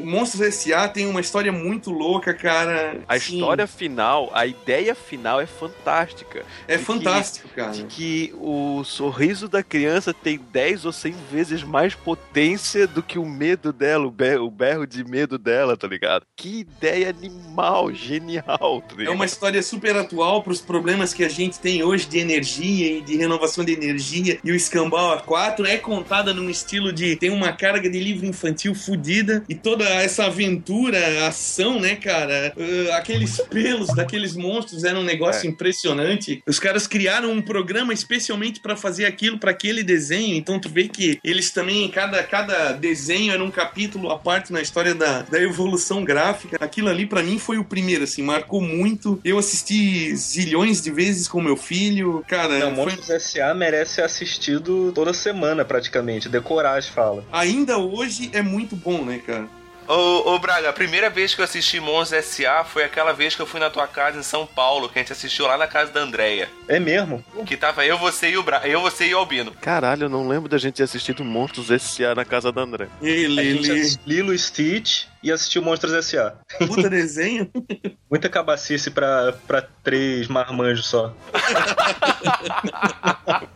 O Monstros S.A. tem uma história muito louca, cara. A Sim, história final, a ideia final é fantástica. é de que- fantástico, cara. De que o sorriso da criança tem 10 ou 100 vezes mais potência do que o medo dela, o berro, o berro de medo dela, tá ligado? Que ideia animal, genial, tá É uma história super atual para os problemas que a gente tem hoje de energia e de renovação de energia. E o Escambau A4 é contada num estilo de. tem uma carga de livro infantil fodida e toda essa aventura, ação, né, cara? Uh, aqueles pelos daqueles monstros era um negócio É. impressionante. Os caras criaram um programa especialmente para fazer aquilo, para aquele desenho. Então tu vê que eles também, cada, cada desenho era um capítulo à parte na história da, da evolução gráfica. Aquilo ali para mim foi o primeiro, assim, marcou muito. Eu assisti zilhões de vezes com meu filho. Cara, Não, foi- Monstros S.A. merece ser assistido toda semana, praticamente. Decorar as falas. ainda hoje é muito bom, né, cara? Ô, ô, Braga, a primeira vez que eu assisti Monstros S.A. foi aquela vez que eu fui na tua casa em São Paulo, que a gente assistiu lá na casa da Andréia. É mesmo? Que tava eu, você e o Braga. Eu, você e o Albino. Caralho, eu não lembro da gente ter assistido Monstros S.A. na casa da André. Ele. assistiu Lilo Stitch e assistiu Monstros S.A. Puta desenho. Muita cabacice pra, pra três marmanjos só.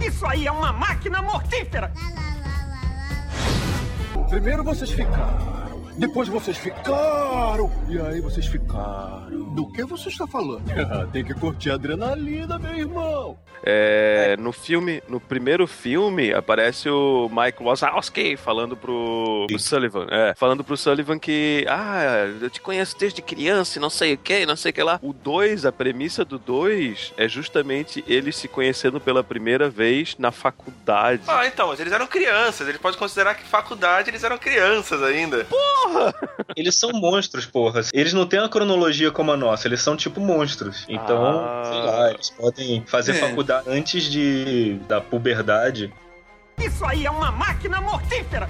Isso aí é uma máquina mortífera! Primeiro vocês ficaram, depois vocês ficaram, e aí vocês ficaram. Do que você está falando? Tem que curtir a adrenalina, meu irmão. É, no filme, no primeiro filme, aparece o Mike Wazowski falando pro, pro Sullivan. É, falando pro Sullivan que, ah, eu te conheço desde criança e não sei o que, não sei o que lá. O 2, a premissa do 2 é justamente eles se conhecendo pela primeira vez na faculdade. Ah, então, mas eles eram crianças. Ele pode considerar que faculdade eles eram crianças ainda. Eles são monstros, porra. Eles não têm uma cronologia como a nossa, eles são tipo monstros. Então, Ah. sei lá, eles podem fazer É. faculdade antes de da puberdade. Isso aí é uma máquina mortífera!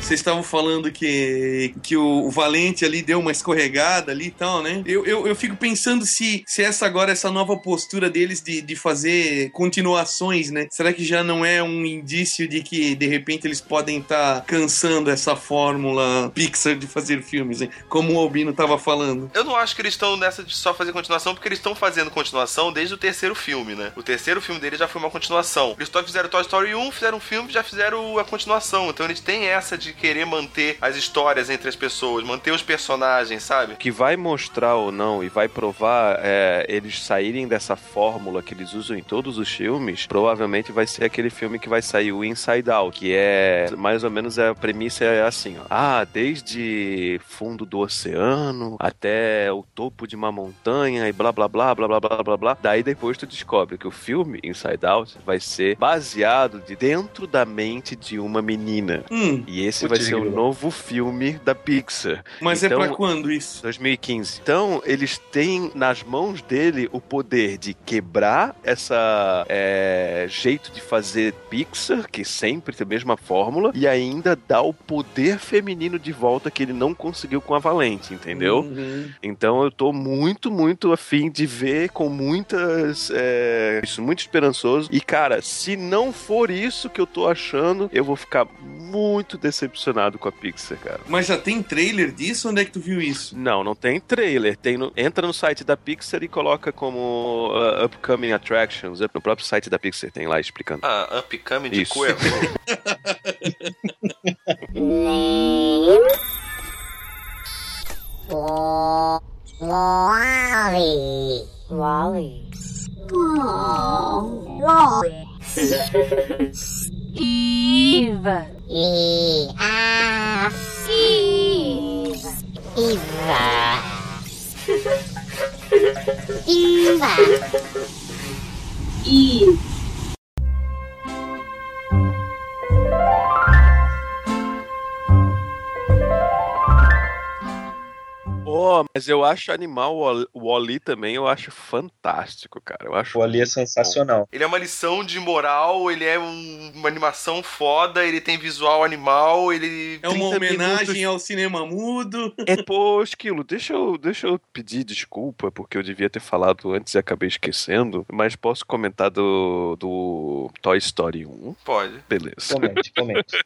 Vocês estavam falando que, que o, o Valente ali deu uma escorregada ali e tal, né? Eu, eu, eu fico pensando se, se essa agora, essa nova postura deles de, de fazer continuações, né? Será que já não é um indício de que, de repente, eles podem estar cansando essa fórmula Pixar de fazer filmes, hein? Como o Albino tava falando. Eu não acho que eles estão nessa de só fazer continuação, porque eles estão fazendo continuação desde o terceiro filme, né? O terceiro filme deles já foi uma continuação. Eles só fizeram Toy Story 1, fizeram um filme já fizeram a continuação. Então eles têm essa de querer manter as histórias entre as pessoas, manter os personagens, sabe? O que vai mostrar ou não e vai provar é, eles saírem dessa fórmula que eles usam em todos os filmes, provavelmente vai ser aquele filme que vai sair o Inside Out, que é mais ou menos a premissa é assim, ó. Ah, desde fundo do oceano até o topo de uma montanha e blá blá blá blá blá blá blá blá. Daí depois tu descobre que o filme Inside Out vai ser baseado de dentro da mente de uma menina. Hum, E esse Putz, vai ser o novo filme da Pixar. mas Então- é pra quando isso? 2015. Então, eles têm nas mãos dele o poder de quebrar essa é, jeito de fazer Pixar, que sempre tem a mesma fórmula, e ainda dar o poder feminino de volta que ele não conseguiu com a Valente, entendeu? Uhum. Então eu tô muito, muito afim de ver com muitas. É, isso, muito esperançoso. E, cara, se não for isso que eu tô achando, eu vou ficar muito decepcionado com a Pixar, cara. Mas já tem trailer disso? Onde é que tu viu isso? Não, não tem trailer. Tem no- entra no site da Pixar e coloca como uh, Upcoming Attractions. No próprio site da Pixar tem lá explicando. Ah, Upcoming de é. Wally. Wally. Wally. Iva. E a Iva. Iva. Iva. Oh, mas eu acho animal o Wally também, eu acho fantástico, cara. Eu acho O Ali é sensacional. Ele é uma lição de moral, ele é um- uma animação foda, ele tem visual animal, ele. É uma 30 homenagem minutos. ao cinema mudo. É, pô, Esquilo, deixa eu, deixa eu pedir desculpa, porque eu devia ter falado antes e acabei esquecendo, mas posso comentar do, do Toy Story 1? Pode. Beleza. Comente, comente.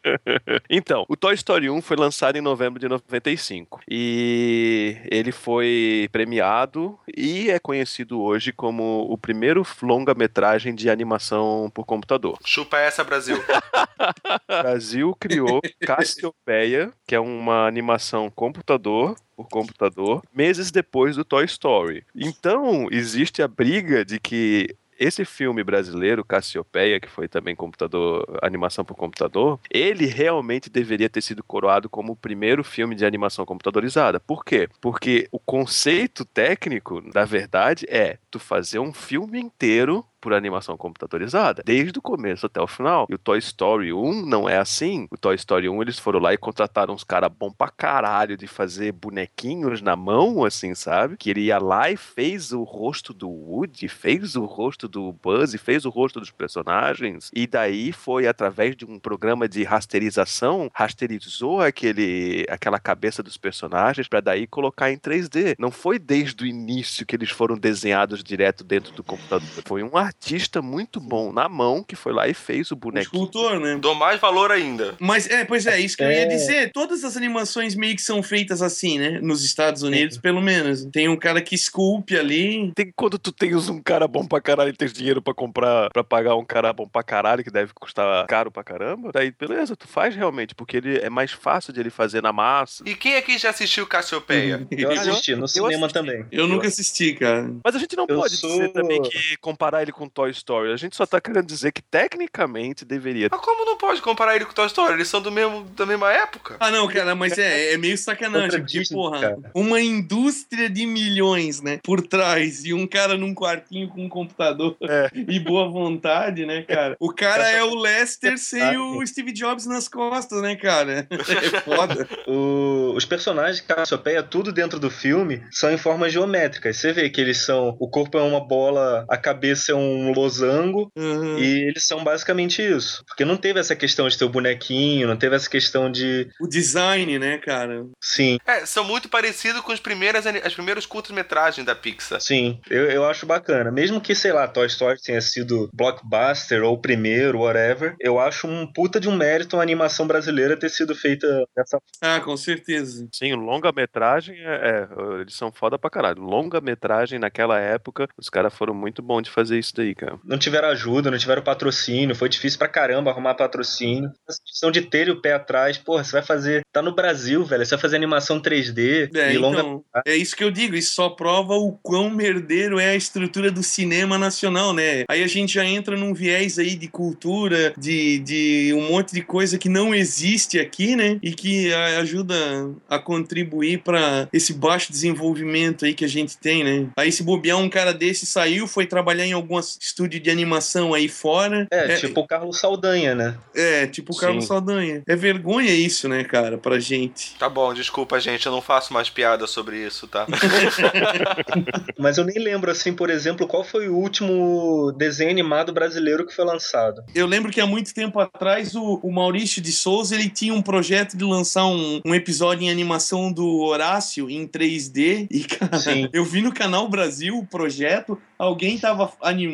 Então, o Toy Story 1 foi lançado em novembro de 95 e ele foi premiado e é conhecido hoje como o primeiro longa-metragem de animação por computador. Chupa essa, Brasil. Brasil criou Cassiopeia, que é uma animação computador por computador, meses depois do Toy Story. Então, existe a briga de que esse filme brasileiro, Cassiopeia, que foi também computador, animação por computador, ele realmente deveria ter sido coroado como o primeiro filme de animação computadorizada. Por quê? Porque o conceito técnico, da verdade, é tu fazer um filme inteiro por animação computadorizada, desde o começo até o final. E o Toy Story 1 não é assim. O Toy Story 1 eles foram lá e contrataram uns caras bom pra caralho de fazer bonequinhos na mão, assim, sabe? Que ele ia lá e fez o rosto do Woody, fez o rosto do Buzz, fez o rosto dos personagens. E daí foi através de um programa de rasterização, rasterizou aquele, aquela cabeça dos personagens pra daí colocar em 3D. Não foi desde o início que eles foram desenhados direto dentro do computador. Foi um artista muito bom na mão que foi lá e fez o bonequinho. escultor, né? Dou mais valor ainda. Mas é, pois é, isso que eu ia É. dizer. Todas as animações meio que são feitas assim, né? Nos Estados Unidos, pelo menos. Tem um cara que esculpe ali. Tem, quando tu tens um cara bom pra caralho e tens dinheiro pra comprar, pra pagar um cara bom pra caralho, que deve custar caro pra caramba, daí beleza, tu faz realmente, porque ele é mais fácil de ele fazer na massa. E quem aqui já assistiu Cassiopeia? Eu assisti, no cinema assisti. também. Eu nunca assisti, cara. Mas a gente não Eu pode sou- dizer também que comparar ele com Toy Story. A gente só tá querendo dizer que tecnicamente deveria. Mas como não pode comparar ele com Toy Story? Eles são do mesmo, da mesma época. Ah, não, cara, mas é, é meio sacanagem. Porque, Disney, porra, cara. uma indústria de milhões, né? Por trás. E um cara num quartinho com um computador É. e boa vontade, né, cara? O cara é o Lester sem o Steve Jobs nas costas, né, cara? É foda. O- os personagens de Cassiopeia, tudo dentro do filme, são em formas geométricas. Você vê que eles são. O corpo é uma bola, a cabeça é um losango. Uhum. E eles são basicamente isso. Porque não teve essa questão de ter o bonequinho, não teve essa questão de. O design, né, cara? Sim, É, são muito parecidos com os primeiras, as primeiros curtas-metragens da Pixar. sim. Eu, eu acho bacana. Mesmo que, sei lá, Toy Story tenha sido blockbuster ou primeiro, whatever, eu acho um puta de um mérito a animação brasileira ter sido feita dessa Ah, com certeza. Sim, longa-metragem é, é, Eles são foda pra caralho. Longa-metragem naquela época, os caras foram muito bons de fazer isso daí, cara. não tiveram ajuda, não tiveram patrocínio, foi difícil pra caramba arrumar patrocínio. Essa questão de ter o pé atrás, porra, você vai fazer. Tá no Brasil, velho, você vai fazer animação 3D É, e longa. então, é isso que eu digo, isso só prova o quão merdeiro é a estrutura do cinema nacional, né? Aí a gente já entra num viés aí de cultura, de, de um monte de coisa que não existe aqui, né? E que a- ajuda a contribuir pra esse baixo desenvolvimento aí que a gente tem, né? Aí se bobear um cara desse saiu, foi trabalhar em algum estúdio de animação aí fora. É, tipo o Carlos Saldanha, né? É, tipo o Carlos. Saldanha. É vergonha isso, né, cara, pra gente. Tá bom, desculpa, gente, eu não faço mais piada sobre isso, tá? Mas eu nem lembro, assim, por exemplo, qual foi o último desenho animado brasileiro que foi lançado. Eu lembro que há muito tempo atrás o, o Maurício de Souza ele tinha um projeto de lançar um, um episódio em animação do Horácio em 3D. E, cara, Sim. eu vi no Canal Brasil o projeto, alguém tava animando,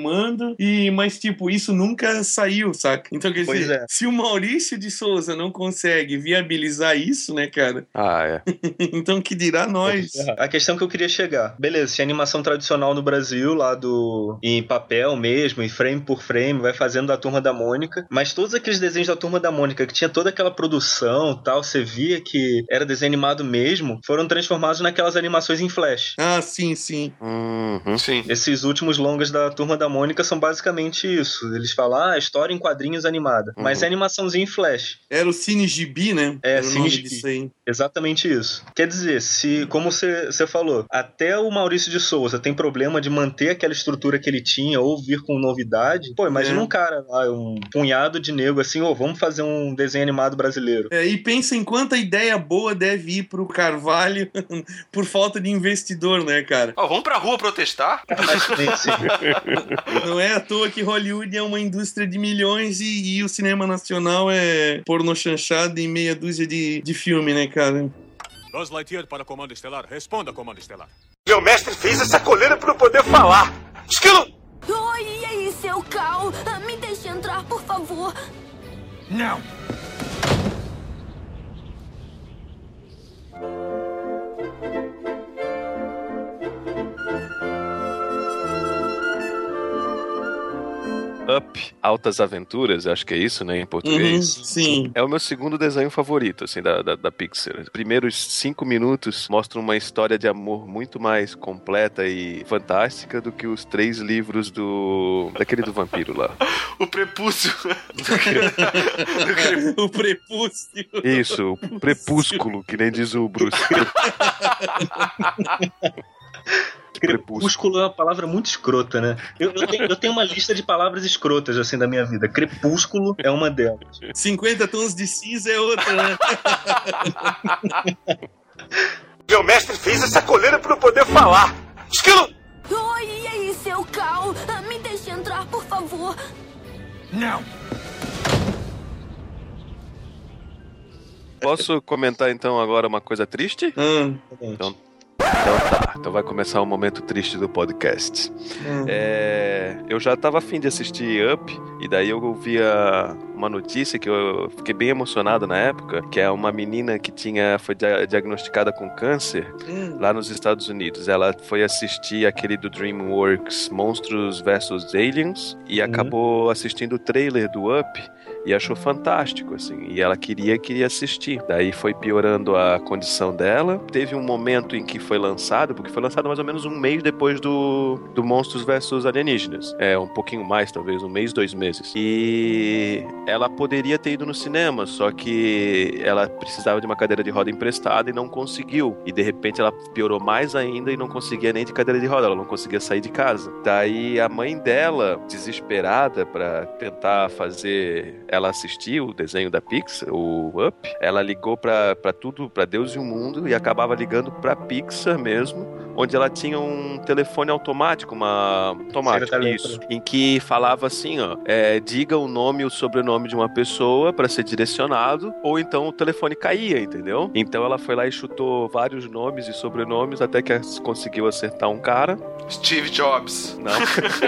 e mas, tipo, isso nunca saiu, saca? Então, quer Pois dizer, é. se o Maurício de Souza não consegue viabilizar isso, né, cara? Ah, é. então que dirá nós? A questão que eu queria chegar. Beleza, se a animação tradicional no Brasil, lá do. em papel mesmo, em frame por frame, vai fazendo da turma da Mônica. Mas todos aqueles desenhos da turma da Mônica, que tinha toda aquela produção tal, você via que era desenho animado mesmo, foram transformados naquelas animações em flash. Ah, sim, sim. Uhum. Sim. Esses últimos longas da turma da Mônica são basicamente isso. Eles falam, ah, história em quadrinhos animada. Uhum. Mas é animaçãozinha em flash. Era o Cine Gibi, né? É, Era o Cine Gibi. Exatamente isso. Quer dizer, se, como você você falou, até o Maurício de Souza tem problema de manter aquela estrutura que ele tinha ou vir com novidade, pô, imagina É. um cara lá, um punhado de nego assim, ô, vamos fazer um desenho animado brasileiro. É, e pensa em quanta ideia boa deve ir pro Carvalho por falta de investidor, né, cara? Ó, vamos pra rua protestar? Não é à toa que Hollywood é uma indústria de milhões e, e o cinema nacional é porno chanchado em meia dúzia de, de filme, né, cara? Buzz Lightyear para Comando Estelar. Responda, Comando Estelar. Meu mestre fez essa coleira para eu poder falar. Esquilo! Oi, e aí, seu Cal? Ah, Me deixe entrar, por favor. Não. Up, Altas Aventuras, acho que é isso, né, em português. Uhum, sim. É o meu segundo desenho favorito, assim, da, da, da Pixar. Os primeiros cinco minutos mostram uma história de amor muito mais completa e fantástica do que os três livros do... daquele do vampiro lá. O prepúcio. o prepúcio. Isso, o Prepúsculo, que nem diz o Bruce. Crepúsculo é uma palavra muito escrota, né? Eu, eu tenho, eu tenho uma lista de palavras escrotas, assim, da minha vida. Crepúsculo é uma delas. 50 tons de cinza é outra, né? Meu mestre fez essa coleira para eu poder falar. Esquilo! Oi, e aí, seu Cal? Me deixe entrar, por favor. Não. Posso comentar então agora uma coisa triste? Hum. Então, então tá, então vai começar o momento triste do podcast. Hum. É, eu já tava afim de assistir Up, e daí eu ouvia uma notícia que eu fiquei bem emocionado na época, que é uma menina que tinha foi dia- diagnosticada com câncer Hum. lá nos Estados Unidos. Ela foi assistir aquele do DreamWorks, Monstros vs Aliens, e acabou assistindo o trailer do Up e achou fantástico, assim. E ela queria, queria assistir. Daí foi piorando a condição dela. Teve um momento em que foi lançado, porque foi lançado mais ou menos um mês depois do, do Monstros vs Alienígenas. É, um pouquinho mais, talvez, um mês, dois meses. E ela poderia ter ido no cinema, só que ela precisava de uma cadeira de roda emprestada e não conseguiu. E de repente ela piorou mais ainda e não conseguia nem de cadeira de roda, ela não conseguia sair de casa. Daí a mãe dela, desesperada para tentar fazer ela assistir o desenho da Pixar, o Up, ela ligou pra tudo, pra Deus e o mundo e acabava ligando pra Pixar mesmo, onde ela tinha um telefone automático, uma automático, Secretária isso, em que falava assim, ó, é, diga o nome e o sobrenome de uma pessoa pra ser direcionado, ou então o telefone caía, entendeu? Então ela foi lá e chutou vários nomes e sobrenomes até que conseguiu acertar um cara. Steve Jobs. Não.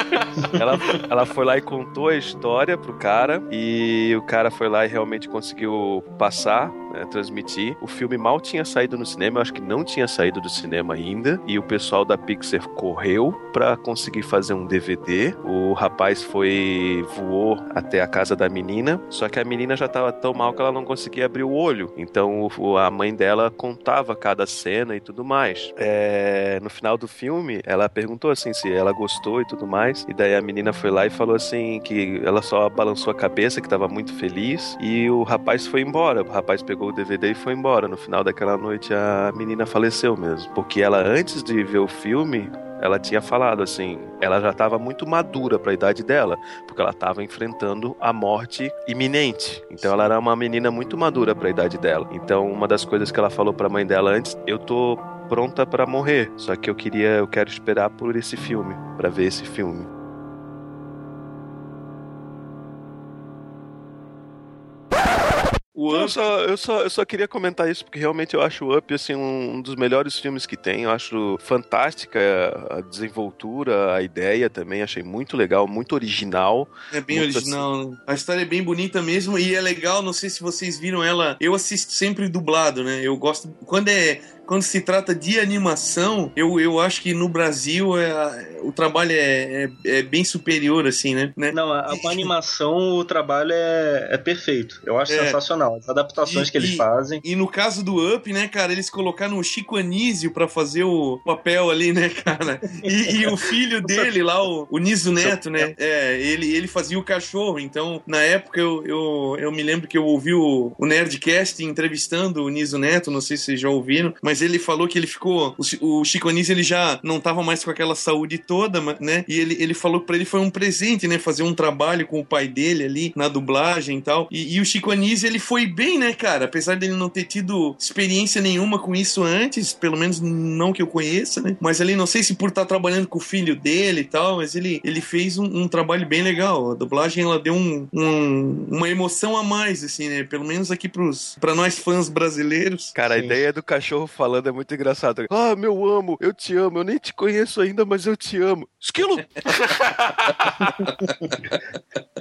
ela, ela foi lá e contou a história pro cara e o cara foi lá e realmente conseguiu passar, né, transmitir. O filme mal tinha saído no cinema, eu acho que não tinha saído do cinema ainda e o pessoal da Pixar correu pra conseguir fazer um DVD. O rapaz foi voou até a casa da menina, só que a menina já tava tão mal que ela não conseguia abrir o olho. Então a mãe dela contava cada cena e tudo mais. É, no final do filme, ela perguntou assim se ela gostou e tudo mais. E daí a menina foi lá e falou assim que ela só balançou a cabeça, que tava muito feliz. E o rapaz foi embora. O rapaz pegou o DVD e foi embora. No final daquela noite, a menina faleceu mesmo. Porque ela, antes de ver o filme, ela tinha falado assim, ela já estava muito madura para a idade dela, porque ela estava enfrentando a morte iminente. Então ela era uma menina muito madura para a idade dela. Então uma das coisas que ela falou para a mãe dela antes, eu tô pronta para morrer, só que eu queria, eu quero esperar por esse filme, para ver esse filme. O eu, só, eu, só, eu só queria comentar isso porque realmente eu acho o Up assim, um, dos melhores filmes que tem. Eu acho fantástica a desenvoltura, a ideia também. Achei muito legal, muito original. É bem original. A história é bem bonita mesmo e é legal. Não sei se vocês viram ela. Eu assisto sempre dublado, né? Eu gosto. Quando é quando se trata de animação, eu, eu acho que no Brasil é, o trabalho é, é, é bem superior, assim, né? né? Não, a, a animação, o trabalho é, é perfeito. Eu acho É. sensacional. As adaptações E- que eles e- fazem. E no caso do Up, né, cara, eles colocaram o Chico Anísio pra fazer o papel ali, né, cara? E, e o filho dele lá, o, o Niso Neto, né? É, ele, ele fazia o cachorro. Então, na época, eu, eu, eu me lembro que eu ouvi o, o Nerdcast entrevistando o Niso Neto, não sei se vocês já ouviram, mas ele falou que ele ficou. O, o Chico Anísio, ele já não tava mais com aquela saúde toda, ma- né? E ele, ele falou que pra ele foi um presente, né? Fazer um trabalho com o pai dele ali na dublagem e tal. E, e o Chico Anísio, ele foi bem, né, cara? Apesar dele não ter tido experiência nenhuma com isso antes, pelo menos não que eu conheça, né? Mas ali, não sei se por estar trabalhando com o filho dele e tal, mas ele, ele fez um, um trabalho bem legal. A dublagem, ela deu um, um- uma emoção a mais, assim, né? Pelo menos aqui pros, pra nós fãs brasileiros. Cara, a ideia do cachorro falando é muito engraçada. Ah, meu amo, eu te amo, eu nem te conheço ainda, mas eu te amo. Esquilo!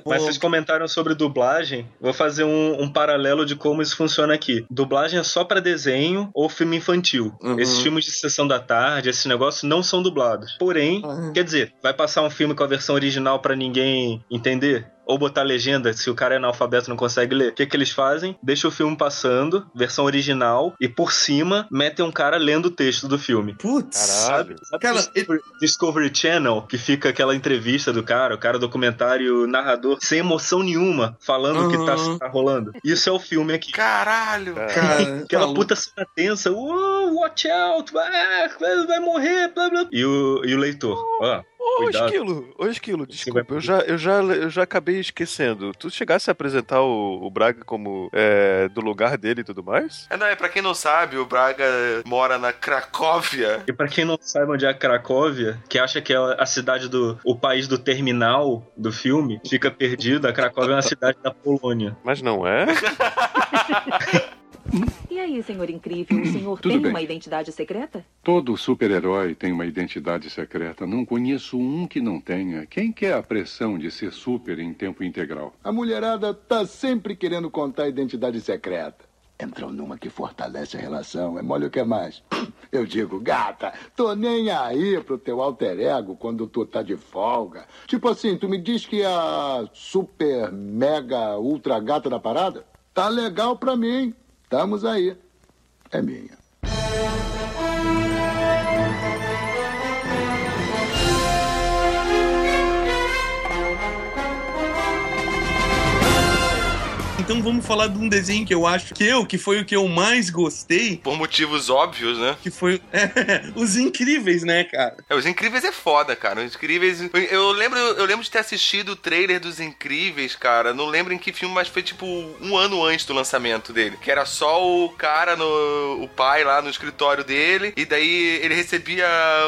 Mas vocês comentaram sobre dublagem. Vou fazer um, um paralelo de como isso funciona aqui. Dublagem é só pra desenho ou filme infantil. Uhum. Esses filmes de sessão da tarde, esses negócios não são dublados. Porém, quer dizer, vai passar um filme com a versão original pra ninguém entender? Ou botar legenda, se o cara é analfabeto e não consegue ler. O que, que eles fazem? Deixa o filme passando, versão original, e por cima metem um cara lendo o texto do filme. Putz! Sabe, sabe Discovery, Discovery Channel, que fica aquela entrevista do cara, o cara documentário narrador, sem emoção nenhuma, falando o que tá, Uhum. tá rolando. Isso é o filme aqui. Caralho! Cara, Aquela puta cena tensa, "Uou, watch out, vai, vai morrer, blá blá. E o, e o leitor, ó, Ô, cuidado. Esquilo, ô, Esquilo, desculpa, eu já, eu, já, eu já acabei esquecendo. Tu chegasse a apresentar o, o Braga como é, do lugar dele e tudo mais? É, não, é pra quem não sabe, o Braga mora na Cracóvia. E pra quem não sabe onde é a Cracóvia, que acha que é a cidade do. o país do terminal do filme, fica perdido, a Cracóvia é uma cidade da Polônia. Mas não é? E aí, senhor incrível, o senhor Tudo tem bem. uma identidade secreta? Todo super-herói tem uma identidade secreta. Não conheço um que não tenha. Quem quer a pressão de ser super em tempo integral? A mulherada tá sempre querendo contar a identidade secreta. Entram numa que fortalece a relação, é mole o que mais. Eu digo, gata, tô nem aí pro teu alter ego quando tu tá de folga. Tipo assim, tu me diz que é a super, mega, ultra gata da parada? Tá legal pra mim. Tamo aí. É minha. Então vamos falar de um desenho que eu acho que eu, que foi o que eu mais gostei. Por motivos óbvios, né? Que foi Os Incríveis, né, cara? É, Os Incríveis é foda, cara. Os Incríveis. Eu lembro, eu lembro de ter assistido o trailer dos Incríveis, cara. Não lembro em que filme, mas foi tipo um ano antes do lançamento dele. Que era só o cara, no, o pai lá no escritório dele. E daí ele recebia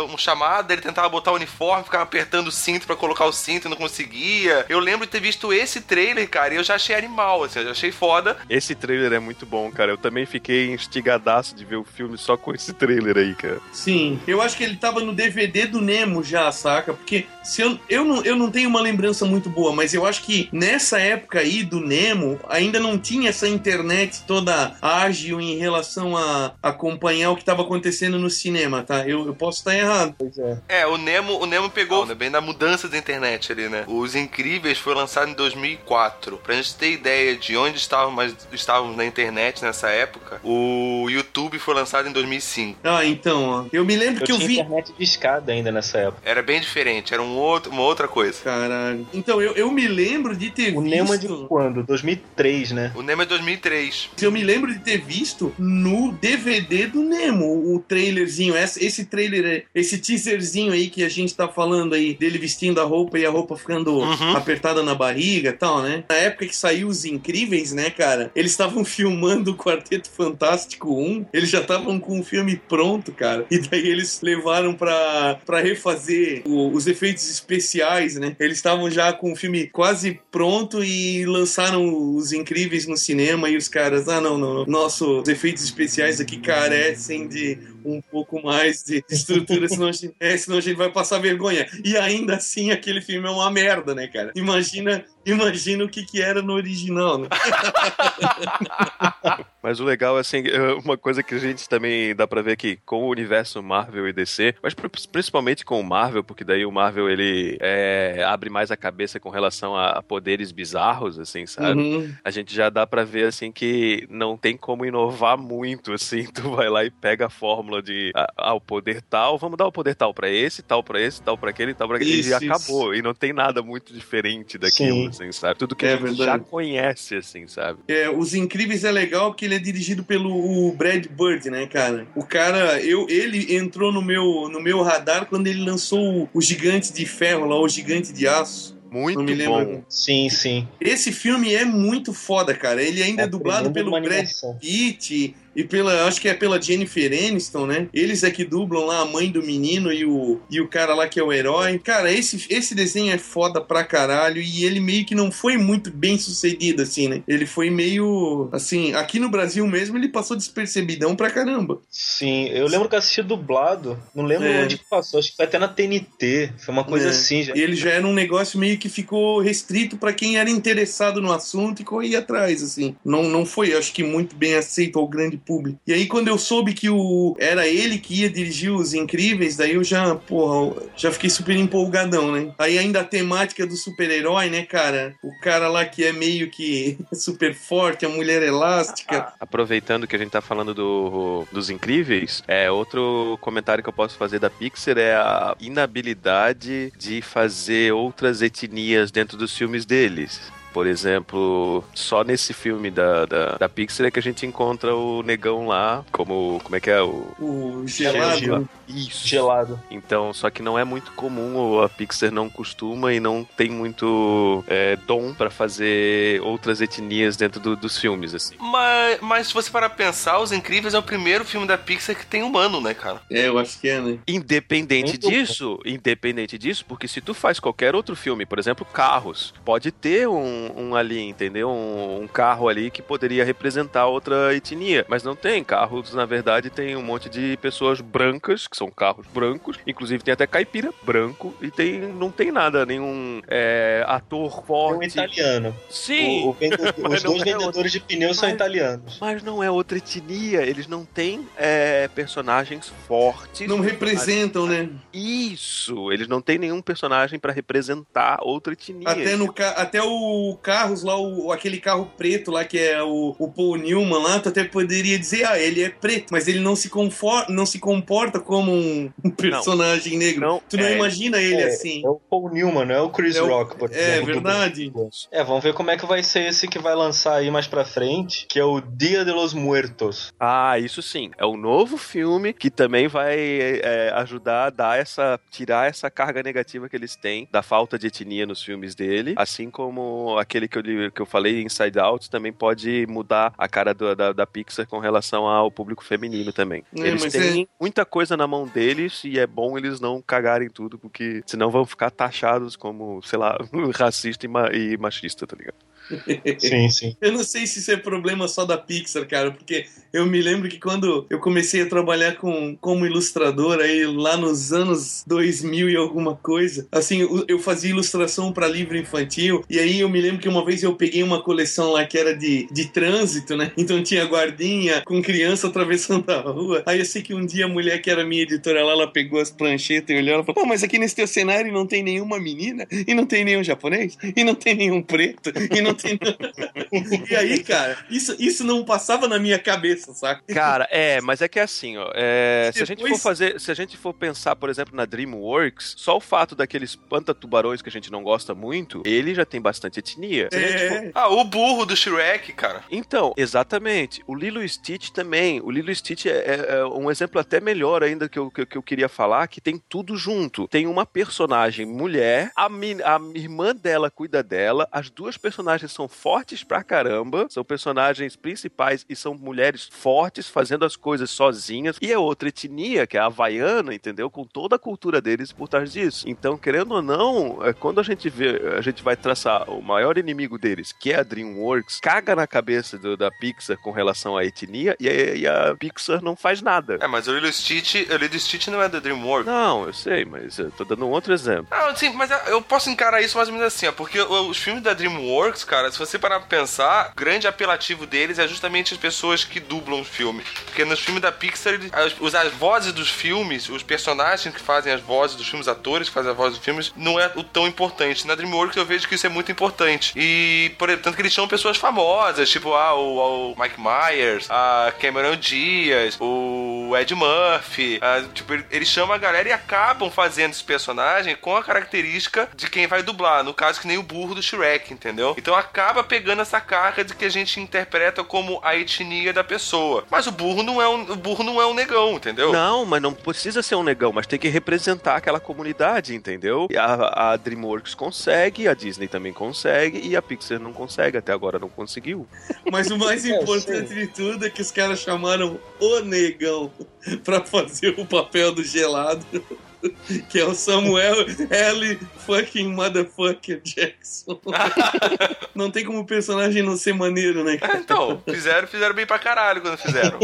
um chamado, ele tentava botar o uniforme, ficava apertando o cinto pra colocar o cinto e não conseguia. Eu lembro de ter visto esse trailer, cara, e eu já achei animal, assim, achei foda. Esse trailer é muito bom, cara. Eu também fiquei instigadaço de ver o filme só com esse trailer aí, cara. Sim, eu acho que ele tava no DVD do Nemo já, saca? Porque se eu, eu, não, eu não tenho uma lembrança muito boa, mas eu acho que nessa época aí do Nemo ainda não tinha essa internet toda ágil em relação a acompanhar o que tava acontecendo no cinema, tá? Eu, eu posso estar errado. Pois é. É, o Nemo, o Nemo pegou né, bem da mudança da internet ali, né? Os Incríveis foi lançado em 2004. Pra gente ter ideia de onde estávamos, estávamos na internet nessa época, o YouTube foi lançado em 2005. Ah, então, ó. Eu me lembro Eu que eu vi. internet de escada ainda nessa época. Era bem diferente, era um outro, uma outra coisa. Caralho. Então, eu, eu me lembro de ter O visto. Nemo é de quando? 2003, né? O Nemo é 2003. Eu me lembro de ter visto no DVD do Nemo o trailerzinho. Esse, esse trailer, esse teaserzinho aí que a gente tá falando aí, dele vestindo a roupa e a roupa ficando Uhum. apertada na barriga e tal, né? Na época que saiu Os Incríveis, né, cara? Eles estavam filmando o Quarteto Fantástico 1. Eles já estavam com o filme pronto, cara. E daí eles levaram pra, pra refazer o- os efeitos especiais, né? Eles estavam já com o filme quase pronto e lançaram Os Incríveis no cinema e os caras, ah, não, não, não. nossos efeitos especiais aqui carecem de um pouco mais de estrutura, senão a, gente, é, senão a gente vai passar vergonha. E ainda assim, aquele filme é uma merda, né, cara? Imagina, imagina o que, que era no original, né? Mas o legal, assim, é uma coisa que a gente também dá pra ver aqui com o universo Marvel e DC, mas principalmente com o Marvel, porque daí o Marvel ele é, abre mais a cabeça com relação a poderes bizarros, assim, sabe? Uhum. A gente já dá pra ver, assim, que não tem como inovar muito, assim. Tu vai lá e pega a fórmula de, ah, o poder tal, vamos dar o poder tal pra esse, tal pra esse, tal pra aquele, tal pra aquele, Isso, e isso. acabou. E não tem nada muito diferente daquilo, Sim. assim, sabe? Tudo que É a gente já verdade. conhece, assim, sabe? É, Os Incríveis é legal porque ele é dirigido pelo Brad Bird, né, cara? O cara, eu, ele entrou no meu, no meu radar quando ele lançou o, o Gigante de Ferro lá, o Gigante de Aço. Muito Não me lembro. bom. Sim, sim. Esse filme é muito foda, cara. Ele ainda é, É dublado pelo Brad. Pitt e pela, acho que é pela Jennifer Aniston, né? Eles é que dublam lá a mãe do menino e o, e o cara lá que é o herói. Cara, esse, esse desenho é foda pra caralho e ele meio que não foi muito bem sucedido, assim, né? Ele foi meio, assim, aqui no Brasil mesmo ele passou despercebidão pra caramba. Sim, eu lembro que eu assisti dublado, não lembro É. onde que passou, acho que foi até na TNT, foi uma coisa É. assim. Já. E ele já era um negócio meio que ficou restrito pra quem era interessado no assunto e corria atrás, assim. Não, não foi, acho que, muito bem aceito ao grande E aí, quando eu soube que o era ele que ia dirigir Os Incríveis, daí eu já, porra, já fiquei super empolgadão, né? Aí ainda a temática do super-herói, né, cara? O cara lá que é meio que super forte, a mulher elástica. Aproveitando que a gente tá falando do, dos incríveis, é outro comentário que eu posso fazer da Pixar é a inabilidade de fazer outras etnias dentro dos filmes deles. Por exemplo, só nesse filme da, da, da Pixar é que a gente encontra o negão lá, como. Como é que é? O. O gelado. Gelo- Isso. Gelado. Então, só que não é muito comum, ou a Pixar não costuma e não tem muito é, dom pra fazer outras etnias dentro do- dos filmes, assim. Mas, mas se você parar pra pensar, Os Incríveis é o primeiro filme da Pixar que tem humano, né, cara? É, eu acho que é, né? Independente Muito disso, independente disso, porque se tu faz qualquer outro filme, por exemplo, carros, pode ter um, um ali, entendeu? Um, um carro ali que poderia representar outra etnia, mas não tem. Carros, na verdade, tem um monte de pessoas brancas, que são carros brancos, inclusive tem até caipira branco, e tem, não tem nada, nenhum é, ator É um forte. italiano. Sim, O- o vendedor- os dois é vendedores outro. de pneus são italianos. mas não é outra etnia, eles não têm é, personagens fortes. Não representam, né? Isso, eles não têm nenhum personagem pra representar outra etnia. Até, no, ca- até o Carros lá, o, aquele carro preto lá, que é o, o Paul Newman lá, tu até poderia dizer, ah, ele é preto, mas ele não se, confor, não se comporta como um, um personagem negro. Não, tu não é. imagina ele é, assim. É o Paul Newman, não é o Chris É o- Rock, por É exemplo, do verdade. É, vamos ver como é que vai ser esse que vai lançar aí mais pra frente, que é o Dia de los Muertos. Ah, isso sim. É um novo filme que também vai é, ajudar a dar essa. tirar essa carga negativa que eles têm da falta de etnia nos filmes dele. Assim como aquele que eu, que eu falei, Inside Out, também pode mudar a cara do- da, da Pixar com relação ao público feminino também. É, eles têm muita coisa na mão deles e é bom eles não cagarem tudo, porque senão vão ficar taxados como, sei lá, racista e, ma- e machista, tá ligado? Sim, sim. Eu não sei se isso é problema só da Pixar, cara, porque eu me lembro que quando eu comecei a trabalhar com, como ilustrador aí lá nos anos 2000 e alguma coisa, assim, eu- fazia ilustração para livro infantil, e aí eu me lembro que uma vez eu peguei uma coleção lá que era de, de trânsito, né? Então tinha guardinha com criança atravessando a rua. Aí eu sei que um dia a mulher que era minha editora lá, ela pegou as pranchetas e olhou e falou: Pô, mas aqui nesse teu cenário não tem nenhuma menina, e não tem nenhum japonês, e não tem nenhum preto, e não e aí, cara, isso, isso não passava na minha cabeça, saca? Cara, é, mas é que é assim, ó. é, se a gente for Depois- fazer, se a gente for pensar, por exemplo, na DreamWorks, só o fato daqueles panta-tubarões que a gente não gosta muito, ele já tem bastante etnia. Gente for- É. Ah, o burro do Shrek, cara. Então, exatamente. O Lilo e Stitch também. O Lilo e Stitch é, é- é um exemplo até melhor ainda que eu, que, eu- que eu queria falar, que tem tudo junto. Tem uma personagem mulher, a, mi- a irmã dela cuida dela, as duas personagens personagens são fortes pra caramba, são personagens principais e são mulheres fortes fazendo as coisas sozinhas. E é outra etnia, que é a havaiana, entendeu? Com toda a cultura deles por trás disso. Então, querendo ou não, é, quando a gente vê, a gente vai traçar o maior inimigo deles, que é a DreamWorks, caga na cabeça do- da Pixar com relação à etnia e a, e a Pixar não faz nada. É, mas o Lilo Stitch, o Lilo Stitch não é da DreamWorks. Não, eu sei, mas eu tô dando um outro exemplo. Ah, sim, mas eu posso encarar isso mais ou menos assim, ó, porque os filmes da DreamWorks, cara, se você parar pra pensar, o grande apelativo deles é justamente as pessoas que dublam o filme. Porque nos filmes da Pixar, as, os- as vozes dos filmes, os personagens que fazem as vozes dos filmes, os atores que fazem as vozes dos filmes, não é o tão importante. Na DreamWorks eu vejo que isso é muito importante. E, por tanto que eles chamam pessoas famosas, tipo ah, o, o Mike Myers, a Cameron Diaz, o Ed Murphy. tipo, ele- eles chamam a galera e acabam fazendo esse personagem com a característica de quem vai dublar. No caso, que nem o burro do Shrek, entendeu? Então acaba pegando essa carga de que a gente interpreta como a etnia da pessoa. Mas o burro não é um, o burro não é um negão, entendeu? Não, mas não precisa ser um negão, mas tem que representar aquela comunidade, entendeu? E a, a DreamWorks consegue, a Disney também consegue e a Pixar não consegue, até agora não conseguiu. Mas o mais É, importante de tudo é que os caras chamaram o negão pra fazer o papel do gelado. Que é o Samuel L. fucking motherfucker Jackson. Não tem como o personagem não ser maneiro, né? cara? Então, fizeram, fizeram bem pra caralho quando fizeram.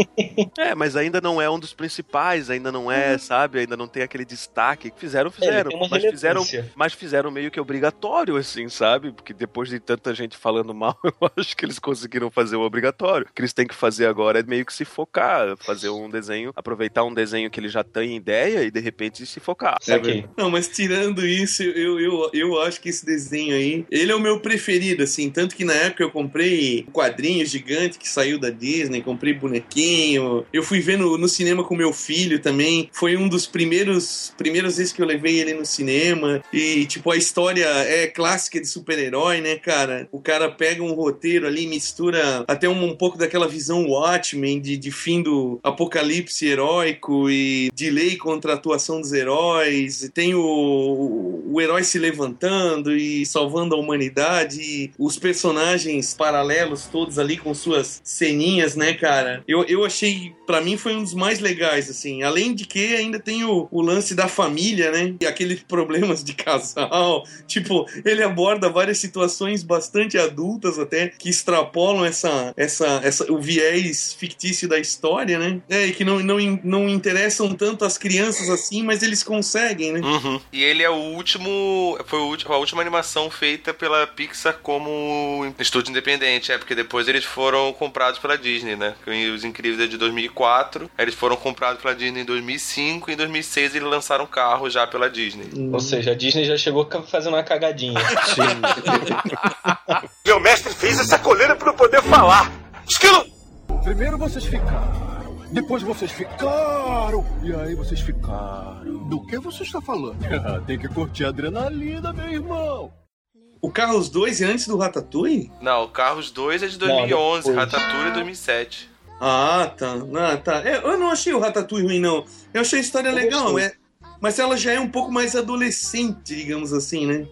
É, mas ainda não é um dos principais, ainda não é, sabe? Ainda não tem aquele destaque. Fizeram, É, fizeram. uma mas fizeram, mas fizeram meio que obrigatório, assim, sabe? Porque depois de tanta gente falando mal, eu acho que eles conseguiram fazer o obrigatório. O que eles têm que fazer agora é meio que se focar, fazer um desenho, aproveitar um desenho que ele já tem ideia e de repente se focar. Não, mas tirando isso, eu, eu, eu acho que esse desenho aí, ele é o meu preferido, assim. Tanto que na época eu comprei um quadrinho gigante que saiu da Disney, comprei bonequinho. Eu fui ver no, no cinema com meu filho também. Foi um dos primeiros primeiras vezes que eu levei ele no cinema. E, tipo, a história é clássica de super-herói, né, cara? O cara pega um roteiro ali, mistura até um, um pouco daquela visão Watchmen de, de fim do apocalipse heróico e de lei contra a atuação dos heróis. E tem o, o herói se levantando e salvando a humanidade. E os personagens paralelos todos ali com suas ceninhas, né, cara? Eu, eu achei, pra mim, foi um dos mais legais, assim. Além de que ainda tem o, o lance da família, né? E aqueles problemas de casal. Tipo, ele aborda várias situações bastante adultas até, que extrapolam essa, essa, essa, o viés fictício da história, né? É, e que não, não, não interessam tanto as crianças assim, mas eles conseguem, né? Uhum. E ele é o último. Foi o a última animação feita pela Pixar como estúdio independente, é, porque depois eles foram comprados pela Disney, né? Que Os Incríveis é de 2004, aí eles foram comprados pela Disney em 2005, e em 2006 eles lançaram carro já pela Disney. Ou seja, a Disney já chegou fazendo uma cagadinha. Meu mestre fez essa coleira pra eu poder falar. Esquilo! Primeiro vocês ficaram, depois vocês ficaram, e aí vocês ficaram. Do que você está falando? Tem que curtir a adrenalina, meu irmão. O Carros 2 é antes do Ratatouille? Não, o Carros 2 é de Não, 2011, depois. Ratatouille é 2007. Ah, tá. Ah, tá. É, eu não achei o Ratatouille ruim, não. Eu achei a história Eu legal, é. Mas ela já é um pouco mais adolescente, digamos assim, né?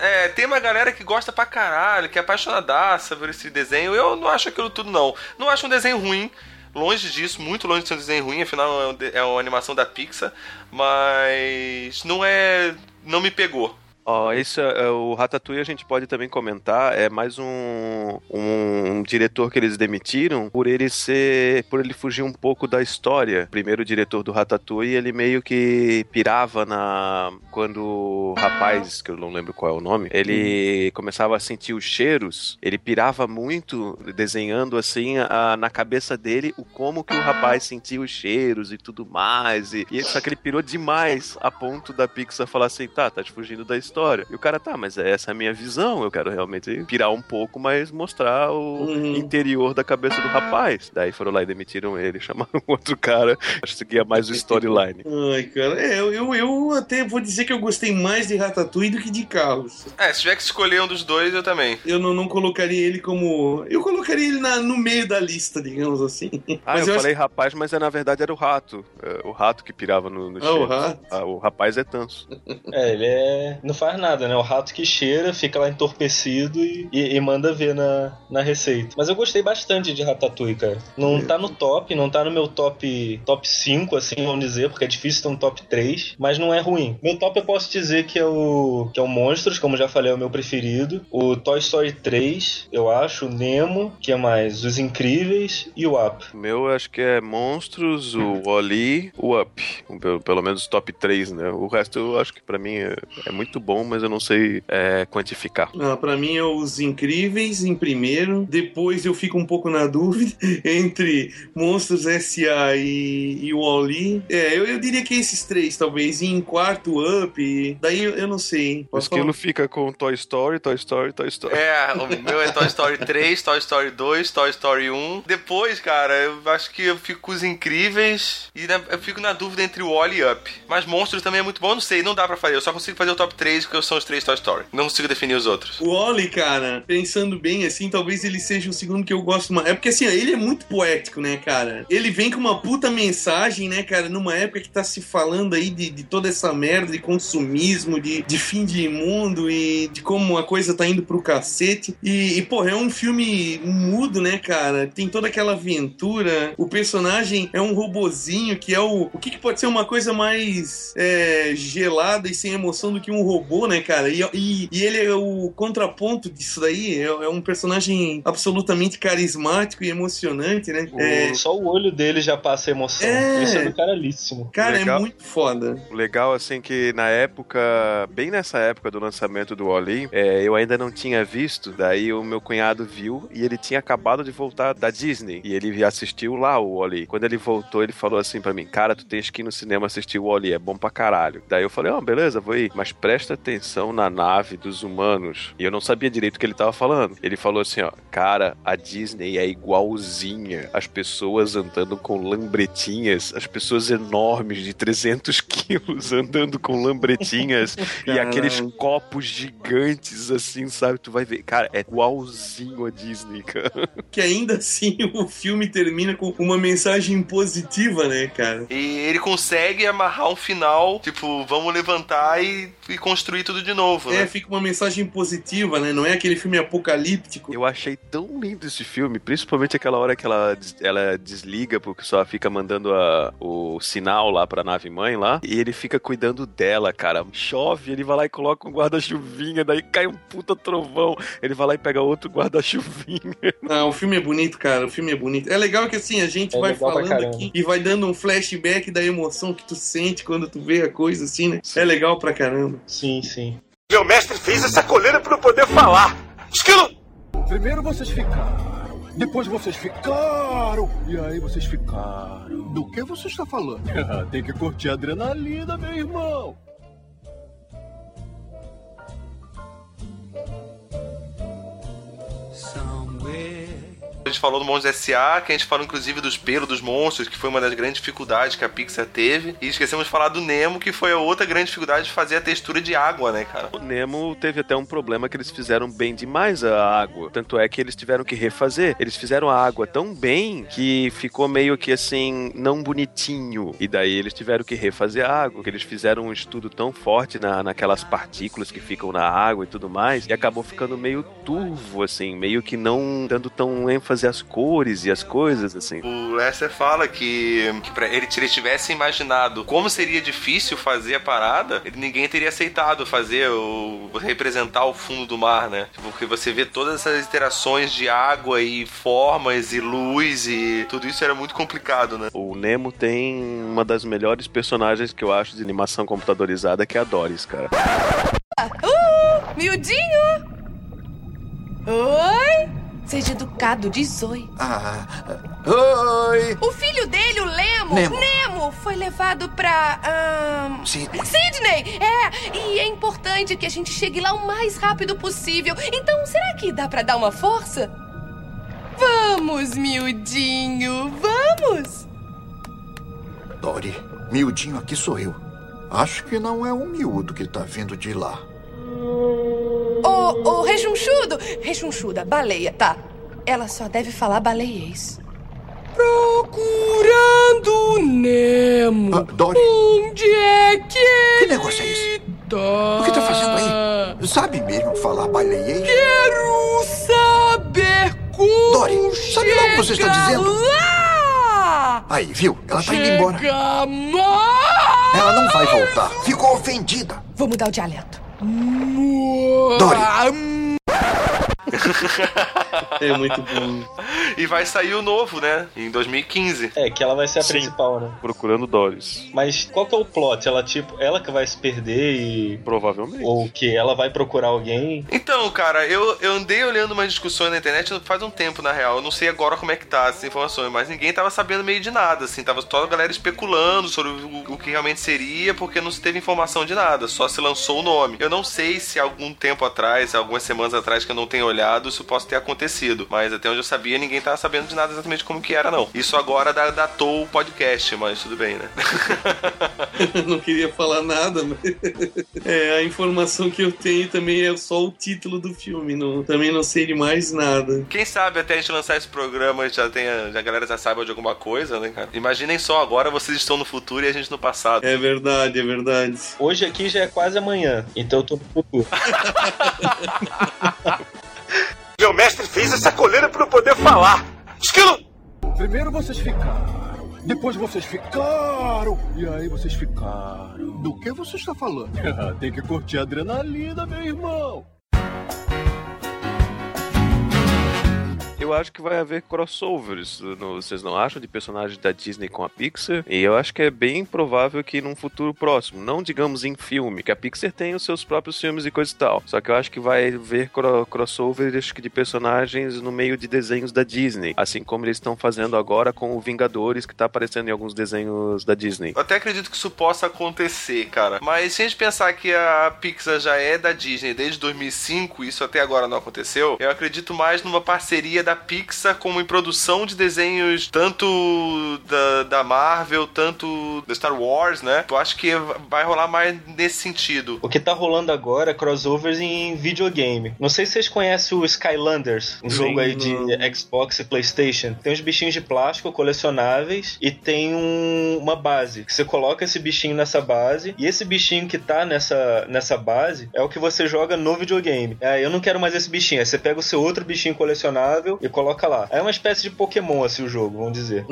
É, tem uma galera que gosta pra caralho, que é apaixonadaça por esse desenho. Eu não acho aquilo tudo, não. Não acho um desenho ruim. Longe disso, muito longe de ser um desenho ruim, afinal é é uma animação da Pixar, mas não é. não me pegou. Ó, esse é, é o Ratatouille a gente pode também comentar, é mais um, um diretor que eles demitiram por ele ser, por ele fugir um pouco da história. O primeiro diretor do Ratatouille, ele meio que pirava na quando o rapaz, que eu não lembro qual é o nome, ele começava a sentir os cheiros, ele pirava muito desenhando assim a- na cabeça dele o como que o rapaz sentia os cheiros e tudo mais, e, e só que ele pirou demais a ponto da Pixar falar assim, tá, tá te fugindo da história. E o cara, tá, mas essa é a minha visão, eu quero realmente pirar um pouco, mas mostrar o interior da cabeça do rapaz. Daí foram lá e demitiram ele, chamaram outro cara, acho que seguia mais o storyline. Ai, cara, é, eu, eu, eu até vou dizer que eu gostei mais de Ratatouille do que de Carros. É, se tiver que escolher um dos dois, eu também. Eu não, não colocaria ele como. Eu colocaria ele na- no meio da lista, digamos assim. Ah, Mas eu, eu falei rapaz, mas é, na verdade era o rato. É, o rato que pirava no, no Ah, o rato? Ah, o rapaz é tanso. É, ele é. No faz nada, né? O rato que cheira, fica lá entorpecido e, e, e manda ver na, na receita. Mas eu gostei bastante de Ratatouille, cara. Não tá no top, não tá no meu top top 5, assim, vamos dizer, porque é difícil ter um top 3, mas não é ruim. Meu top eu posso dizer que é o que é o Monstros, como já falei, é o meu preferido. O Toy Story 3, eu acho, o Nemo, que é mais Os Incríveis e o Up. O meu eu acho que é Monstros, o Wally, o Up. Pelo, pelo menos top 3, né? O resto eu acho que pra mim é, é muito bom, mas eu não sei é, quantificar. Ah, pra mim é Os Incríveis em primeiro. Depois eu fico um pouco na dúvida entre Monstros S.A. e, e o Wally. É, eu, eu diria que esses três, talvez. E em quarto, Up. Daí eu, eu não sei, hein? O esquilo fica com Toy Story, Toy Story, Toy Story. É, o meu é Toy Story 3, Toy Story 2, Toy Story 1. Depois, cara, eu acho que eu fico com os incríveis e na- eu fico na dúvida entre o Wally e Up. Mas Monstros também é muito bom, não sei, não dá pra fazer. Eu só consigo fazer o top 3 porque são os três Toy Story. Não consigo definir os outros. O Oli, cara, pensando bem assim, talvez ele seja o segundo que eu gosto mais. É porque assim, ele é muito poético, né, cara? Ele vem com uma puta mensagem, né, cara, numa época que tá se falando aí de, de toda essa merda de consumismo, de, de fim de mundo e de como a coisa tá indo pro cacete. E, e porra, é um filme mudo, né, cara? Tem toda aquela aventura. O personagem é um robozinho que é o. O que, que pode ser uma coisa mais é, gelada e sem emoção do que um robô, né, cara? E, e, e ele é o contraponto disso daí. É, é um personagem absolutamente carismático e emocionante, né? É, Só o olho dele já passa emoção. É. Isso é do caralhíssimo. cara, Legal. é muito foda. O legal, assim, que na época, bem nessa época do lançamento do Wally, é, eu ainda não tinha visto, daí o meu cunhado viu e ele tinha acabado de voltar da Disney. E ele assistiu lá o Wally. Quando ele voltou, ele falou assim pra mim: Cara, tu tens que ir no cinema assistir o Wally, é bom pra caralho. Daí eu falei: Ó, beleza, vou ir. Mas presta atenção na nave dos humanos. E eu não sabia direito o que ele tava falando. Ele falou assim: Ó, cara, a Disney é igualzinha. As pessoas andando com lambretinhas, as pessoas enormes de 300 quilos andando com lambretinhas e aqueles copos gigantes assim, sabe? Tu vai ver, cara, é igualzinho a Disney, cara. Que ainda assim o filme termina com uma mensagem positiva, né, cara? E ele consegue amarrar um final, tipo, vamos levantar e, e construir tudo de novo, É, né? fica uma mensagem positiva, né? Não é aquele filme apocalíptico. Eu achei tão lindo esse filme, principalmente aquela hora que ela, ela desliga, porque só fica mandando a- o sinal lá pra nave mãe lá, e ele fica cuidando dela, cara. Chove, ele vai lá e coloca um guarda-chuvinha, daí cai um puta trovão, ele vai lá e pega outro guarda-chuvinha. Ah, o filme é bonito, cara. O filme é bonito. É legal que assim, a gente É vai falando aqui e vai dando um flashback da emoção que tu sente quando tu vê a coisa, assim, né? É legal pra caramba. Sim, sim. Meu mestre fez essa coleira para eu poder falar. Esquilo! Primeiro vocês ficaram, depois vocês ficaram, e aí vocês ficaram. Do que você está falando? Tem que curtir a adrenalina, meu irmão. Gente falou do Monstros S.A., que a gente falou inclusive dos pelos dos monstros, que foi uma das grandes dificuldades que a Pixar teve. E esquecemos de falar do Nemo, que foi a outra grande dificuldade de fazer a textura de água, né, cara? O Nemo teve até um problema que eles fizeram bem demais a água. Tanto é que eles tiveram que refazer. Eles fizeram a água tão bem que ficou meio que assim, não bonitinho. E daí eles tiveram que refazer a água. Que eles fizeram um estudo tão forte na, naquelas partículas que ficam na água e tudo mais. E acabou ficando meio turvo, assim, meio que não dando tão ênfase às cores e às coisas, assim. O Lester fala que, que pra ele, se ele tivesse imaginado como seria difícil fazer a parada, ele- ninguém teria aceitado fazer o representar o fundo do mar, né? Porque você vê todas essas interações de água e formas e luz e tudo isso era muito complicado, né? O Nemo tem uma das melhores personagens que eu acho de animação computadorizada, que é a Doris, cara. Uh, miudinho! Oi? Seja educado, diz oi. Ah, oi! O filho dele, o Lemo, Nemo. foi levado pra. ahn, Sidney. Sidney! É, e é importante que a gente chegue lá o mais rápido possível. Então, será que dá pra dar uma força? Vamos, miudinho, vamos! Dory, miudinho aqui sou eu. Acho que não é um miúdo que tá vindo de lá. Ô, ô, rechonchudo! Rechonchuda, baleia, tá. Ela só deve falar baleiês. Procurando Nemo. Ah, Dory. Onde é que Que negócio é esse? O que tá fazendo aí? Sabe mesmo falar baleiês? Quero saber como Dory, sabe lá o que você está dizendo? Lá! Aí, viu? Ela tá indo embora. Chega mais! Ela não vai voltar. Ficou ofendida. Vou mudar o dialeto. Dory. É muito bom. E vai sair o novo, né? Em 2015. É, que ela vai ser a Sim. principal, né? Procurando Doris. Mas qual que é o plot? Ela, tipo, ela que vai se perder e. Provavelmente. Ou que ela vai procurar alguém. Então, cara, eu, eu andei olhando umas discussões na internet faz um tempo, na real. Eu não sei agora como é que tá essas informações, mas ninguém tava sabendo meio de nada, assim. Tava toda a galera especulando sobre o, o que realmente seria, porque não se teve informação de nada, só se lançou o nome. Eu não sei se algum tempo atrás, algumas semanas atrás que eu não tenho olhado, isso possa ter acontecido. Mas até onde eu sabia, ninguém tava sabendo de nada exatamente como que era, não. Isso agora da- datou o podcast, mas tudo bem, né? não queria falar nada, mas... É, a informação que eu tenho também é só o título do filme. Não, também não sei de mais nada. Quem sabe até a gente lançar esse programa já tenha, já a galera já saiba de alguma coisa, né, cara? Imaginem só, agora vocês estão no futuro e a gente no passado. É verdade, é verdade. Hoje aqui já é quase amanhã, então eu tô no futuro. Meu mestre fez essa coleira para eu poder falar. Esquilo! Primeiro vocês ficaram. Depois vocês ficaram. E aí vocês ficaram. Do que você está falando? Tem que curtir a adrenalina, meu irmão. Eu acho que vai haver crossovers, no- vocês não acham, de personagens da Disney com a Pixar? E eu acho que é bem provável que num futuro próximo, não digamos em filme, que a Pixar tem os seus próprios filmes e coisa e tal. Só que eu acho que vai haver cro crossovers de personagens no meio de desenhos da Disney, assim como eles estão fazendo agora com o Vingadores, que tá aparecendo em alguns desenhos da Disney. Eu até acredito que isso possa acontecer, cara. Mas se a gente pensar que a Pixar já é da Disney desde 2005, isso até agora não aconteceu, eu acredito mais numa parceria da Pixar como em produção de desenhos tanto da, da Marvel, tanto da Star Wars, né? Eu acho que vai rolar mais nesse sentido. O que tá rolando agora é crossovers em videogame. Não sei se vocês conhecem o Skylanders, um Sim, jogo aí de não. Xbox e PlayStation. Tem uns bichinhos de plástico colecionáveis e tem um- uma base. Que você coloca esse bichinho nessa base e esse bichinho que tá nessa, nessa base é o que você joga no videogame. É, eu não quero mais esse bichinho. Aí você pega o seu outro bichinho colecionável e coloca lá. É uma espécie de Pokémon, assim, o jogo, vamos dizer.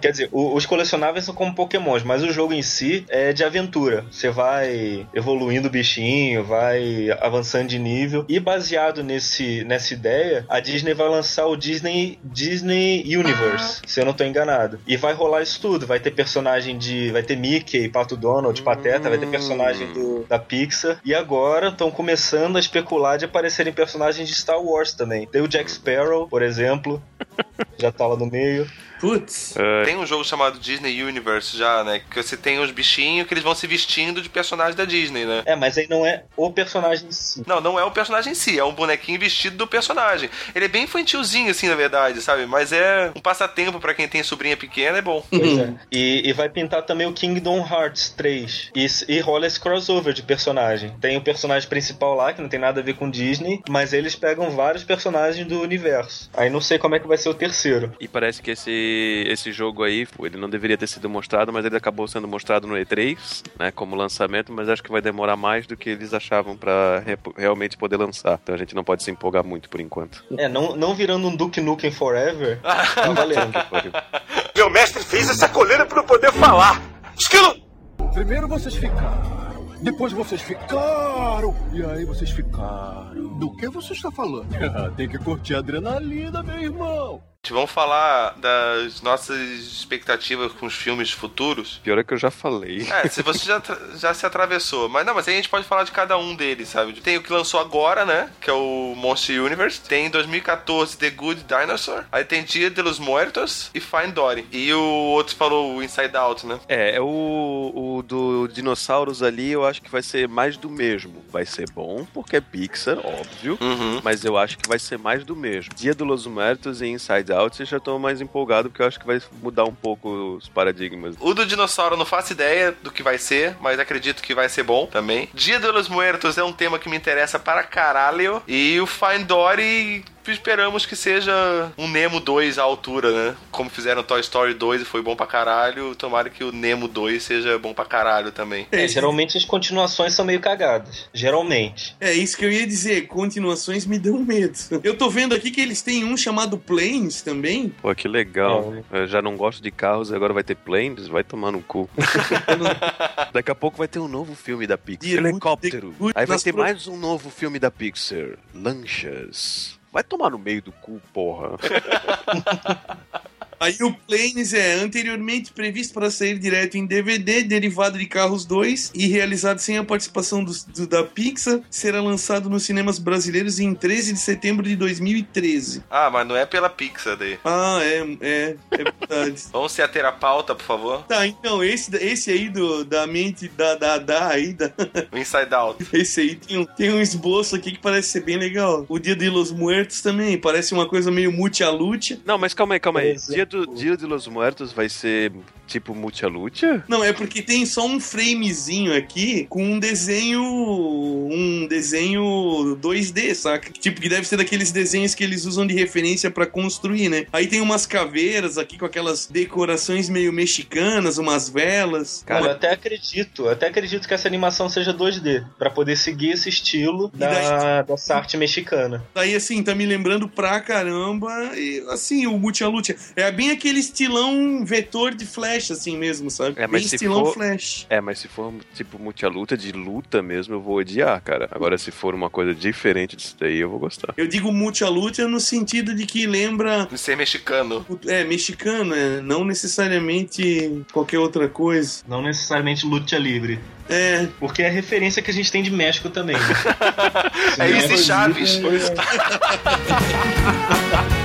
Quer dizer, o- os colecionáveis são como Pokémons, mas o jogo em si é de aventura. Você vai evoluindo o bichinho, vai avançando de nível. E baseado nesse, nessa ideia, a Disney vai lançar o Disney, Disney Universe, se eu não tô enganado. E vai rolar isso tudo. Vai ter personagem de. Vai ter Mickey, Pato Donald, Pateta, vai ter personagem do, da Pixar. E agora estão começando a especular de aparecerem personagens de Star Wars também. Tem o Jack Sparrow, por exemplo. Já tá lá no meio. Putz. Tem um jogo chamado Disney Universe já, né? Que você tem os bichinhos que eles vão se vestindo de personagem da Disney, né? É, mas aí não é o personagem em si. Não, não é o personagem em si, é um bonequinho vestido do personagem. Ele é bem infantilzinho, assim, na verdade, sabe? Mas é um passatempo pra quem tem sobrinha pequena, é bom. Pois é. E, e vai pintar também o Kingdom Hearts 3. E, e rola esse crossover de personagem. Tem o personagem principal lá, que não tem nada a ver com Disney, mas eles pegam vários personagens do universo. Aí não sei como é que vai ser o terceiro. E parece que esse, esse jogo aí, pô, ele não deveria ter sido mostrado, mas ele acabou sendo mostrado no E3, né, como lançamento, mas acho que vai demorar mais do que eles achavam pra re- realmente poder lançar. Então a gente não pode se empolgar muito por enquanto. É, não, não virando um Duke Nukem Forever, tá valendo. Meu mestre fez essa coleira para eu poder falar. Esquilo! Primeiro vocês ficaram. Depois vocês ficaram. E aí vocês ficaram. Do que você está falando? Tem que curtir a adrenalina, meu irmão. Vamos falar das nossas expectativas com os filmes futuros. Pior é que eu já falei. É, se você já, já se atravessou. Mas não, mas aí a gente pode falar de cada um deles, sabe? Tem o que lançou agora, né? Que é o Monster Universe. Tem em 2014 The Good Dinosaur. Aí tem Dia de los Muertos e Find Dory. E o outro falou o Inside Out, né? É, é o, o do dinossauros ali, eu acho que vai ser mais do mesmo. Vai ser bom, porque é Pixar, óbvio, Uhum. mas eu acho que vai ser mais do mesmo. Dia do Los Muertos e Inside Out eu já tô mais empolgado, porque eu acho que vai mudar um pouco os paradigmas. O do dinossauro não faço ideia do que vai ser, mas acredito que vai ser bom também. Dia de los Muertos é um tema que me interessa para caralho. E o Find Dory esperamos que seja um Nemo 2 à altura, né? Como fizeram Toy Story 2 e foi bom pra caralho, tomara que o Nemo 2 seja bom pra caralho também. É, geralmente as continuações são meio cagadas. Geralmente. É isso que eu ia dizer, continuações me dão medo. Eu tô vendo aqui que eles têm um chamado Planes também. Pô, que legal. Eu já não gosto de carros, agora vai ter planes, vai tomar no cu. Daqui a pouco vai ter um novo filme da Pixar. Helicóptero. Aí vai ter mais um novo filme da Pixar. Lanchas. Vai tomar no meio do cu, porra. Aí o Planes é anteriormente previsto para sair direto em DVD, derivado de Carros 2 e realizado sem a participação dos- do- da Pixar, será lançado nos cinemas brasileiros em 13 de setembro de 2013. Ah, mas não é pela Pixar daí. Ah, é, é, é verdade. Vamos se ater a pauta, por favor? Tá, então, esse, esse aí do, da mente da, da, da aí, da, O Inside Out. esse aí tem um, tem um esboço aqui que parece ser bem legal. O Dia de los Muertos também, parece uma coisa meio multi-a-lucha. Não, mas calma aí, calma aí. É. Dia, do, Dia de los Muertos vai ser tipo Mucha Lucha? Não, é porque tem só um framezinho aqui com um desenho. Um desenho 2D, saca? Tipo, que deve ser daqueles desenhos que eles usam de referência pra construir, né? Aí tem umas caveiras aqui com aquelas decorações meio mexicanas, umas velas. Cara, eu uma- até acredito, eu até acredito que essa animação seja 2D, pra poder seguir esse estilo da, dessa arte mexicana. Daí, assim, tá me lembrando pra caramba. E, assim, o Multialucha. É bem aquele estilão vetor de flash, assim mesmo, sabe? É, bem mas se estilão for, flash. É, mas se for tipo Mucha Luta de luta mesmo, eu vou odiar, cara. Agora se for uma coisa diferente disso daí, eu vou gostar. Eu digo Multialucha no sentido de que lembra. De ser mexicano. É, mexicano, é, não necessariamente qualquer outra coisa. Não necessariamente luta livre. É. Porque é a referência que a gente tem de México também. né? É isso e Chaves.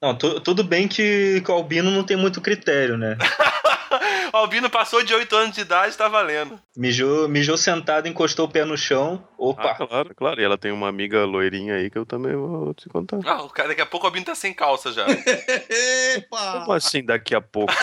Não, tudo bem que o Albino não tem muito critério, né? o Albino passou de 8 anos de idade, tá valendo. Mijou, mijou sentado, encostou o pé no chão. Opa! Ah, claro, claro. E ela tem uma amiga loirinha aí que eu também vou te contar. Ah, o cara, daqui a pouco o Albino tá sem calça já. Epa! Como assim daqui a pouco?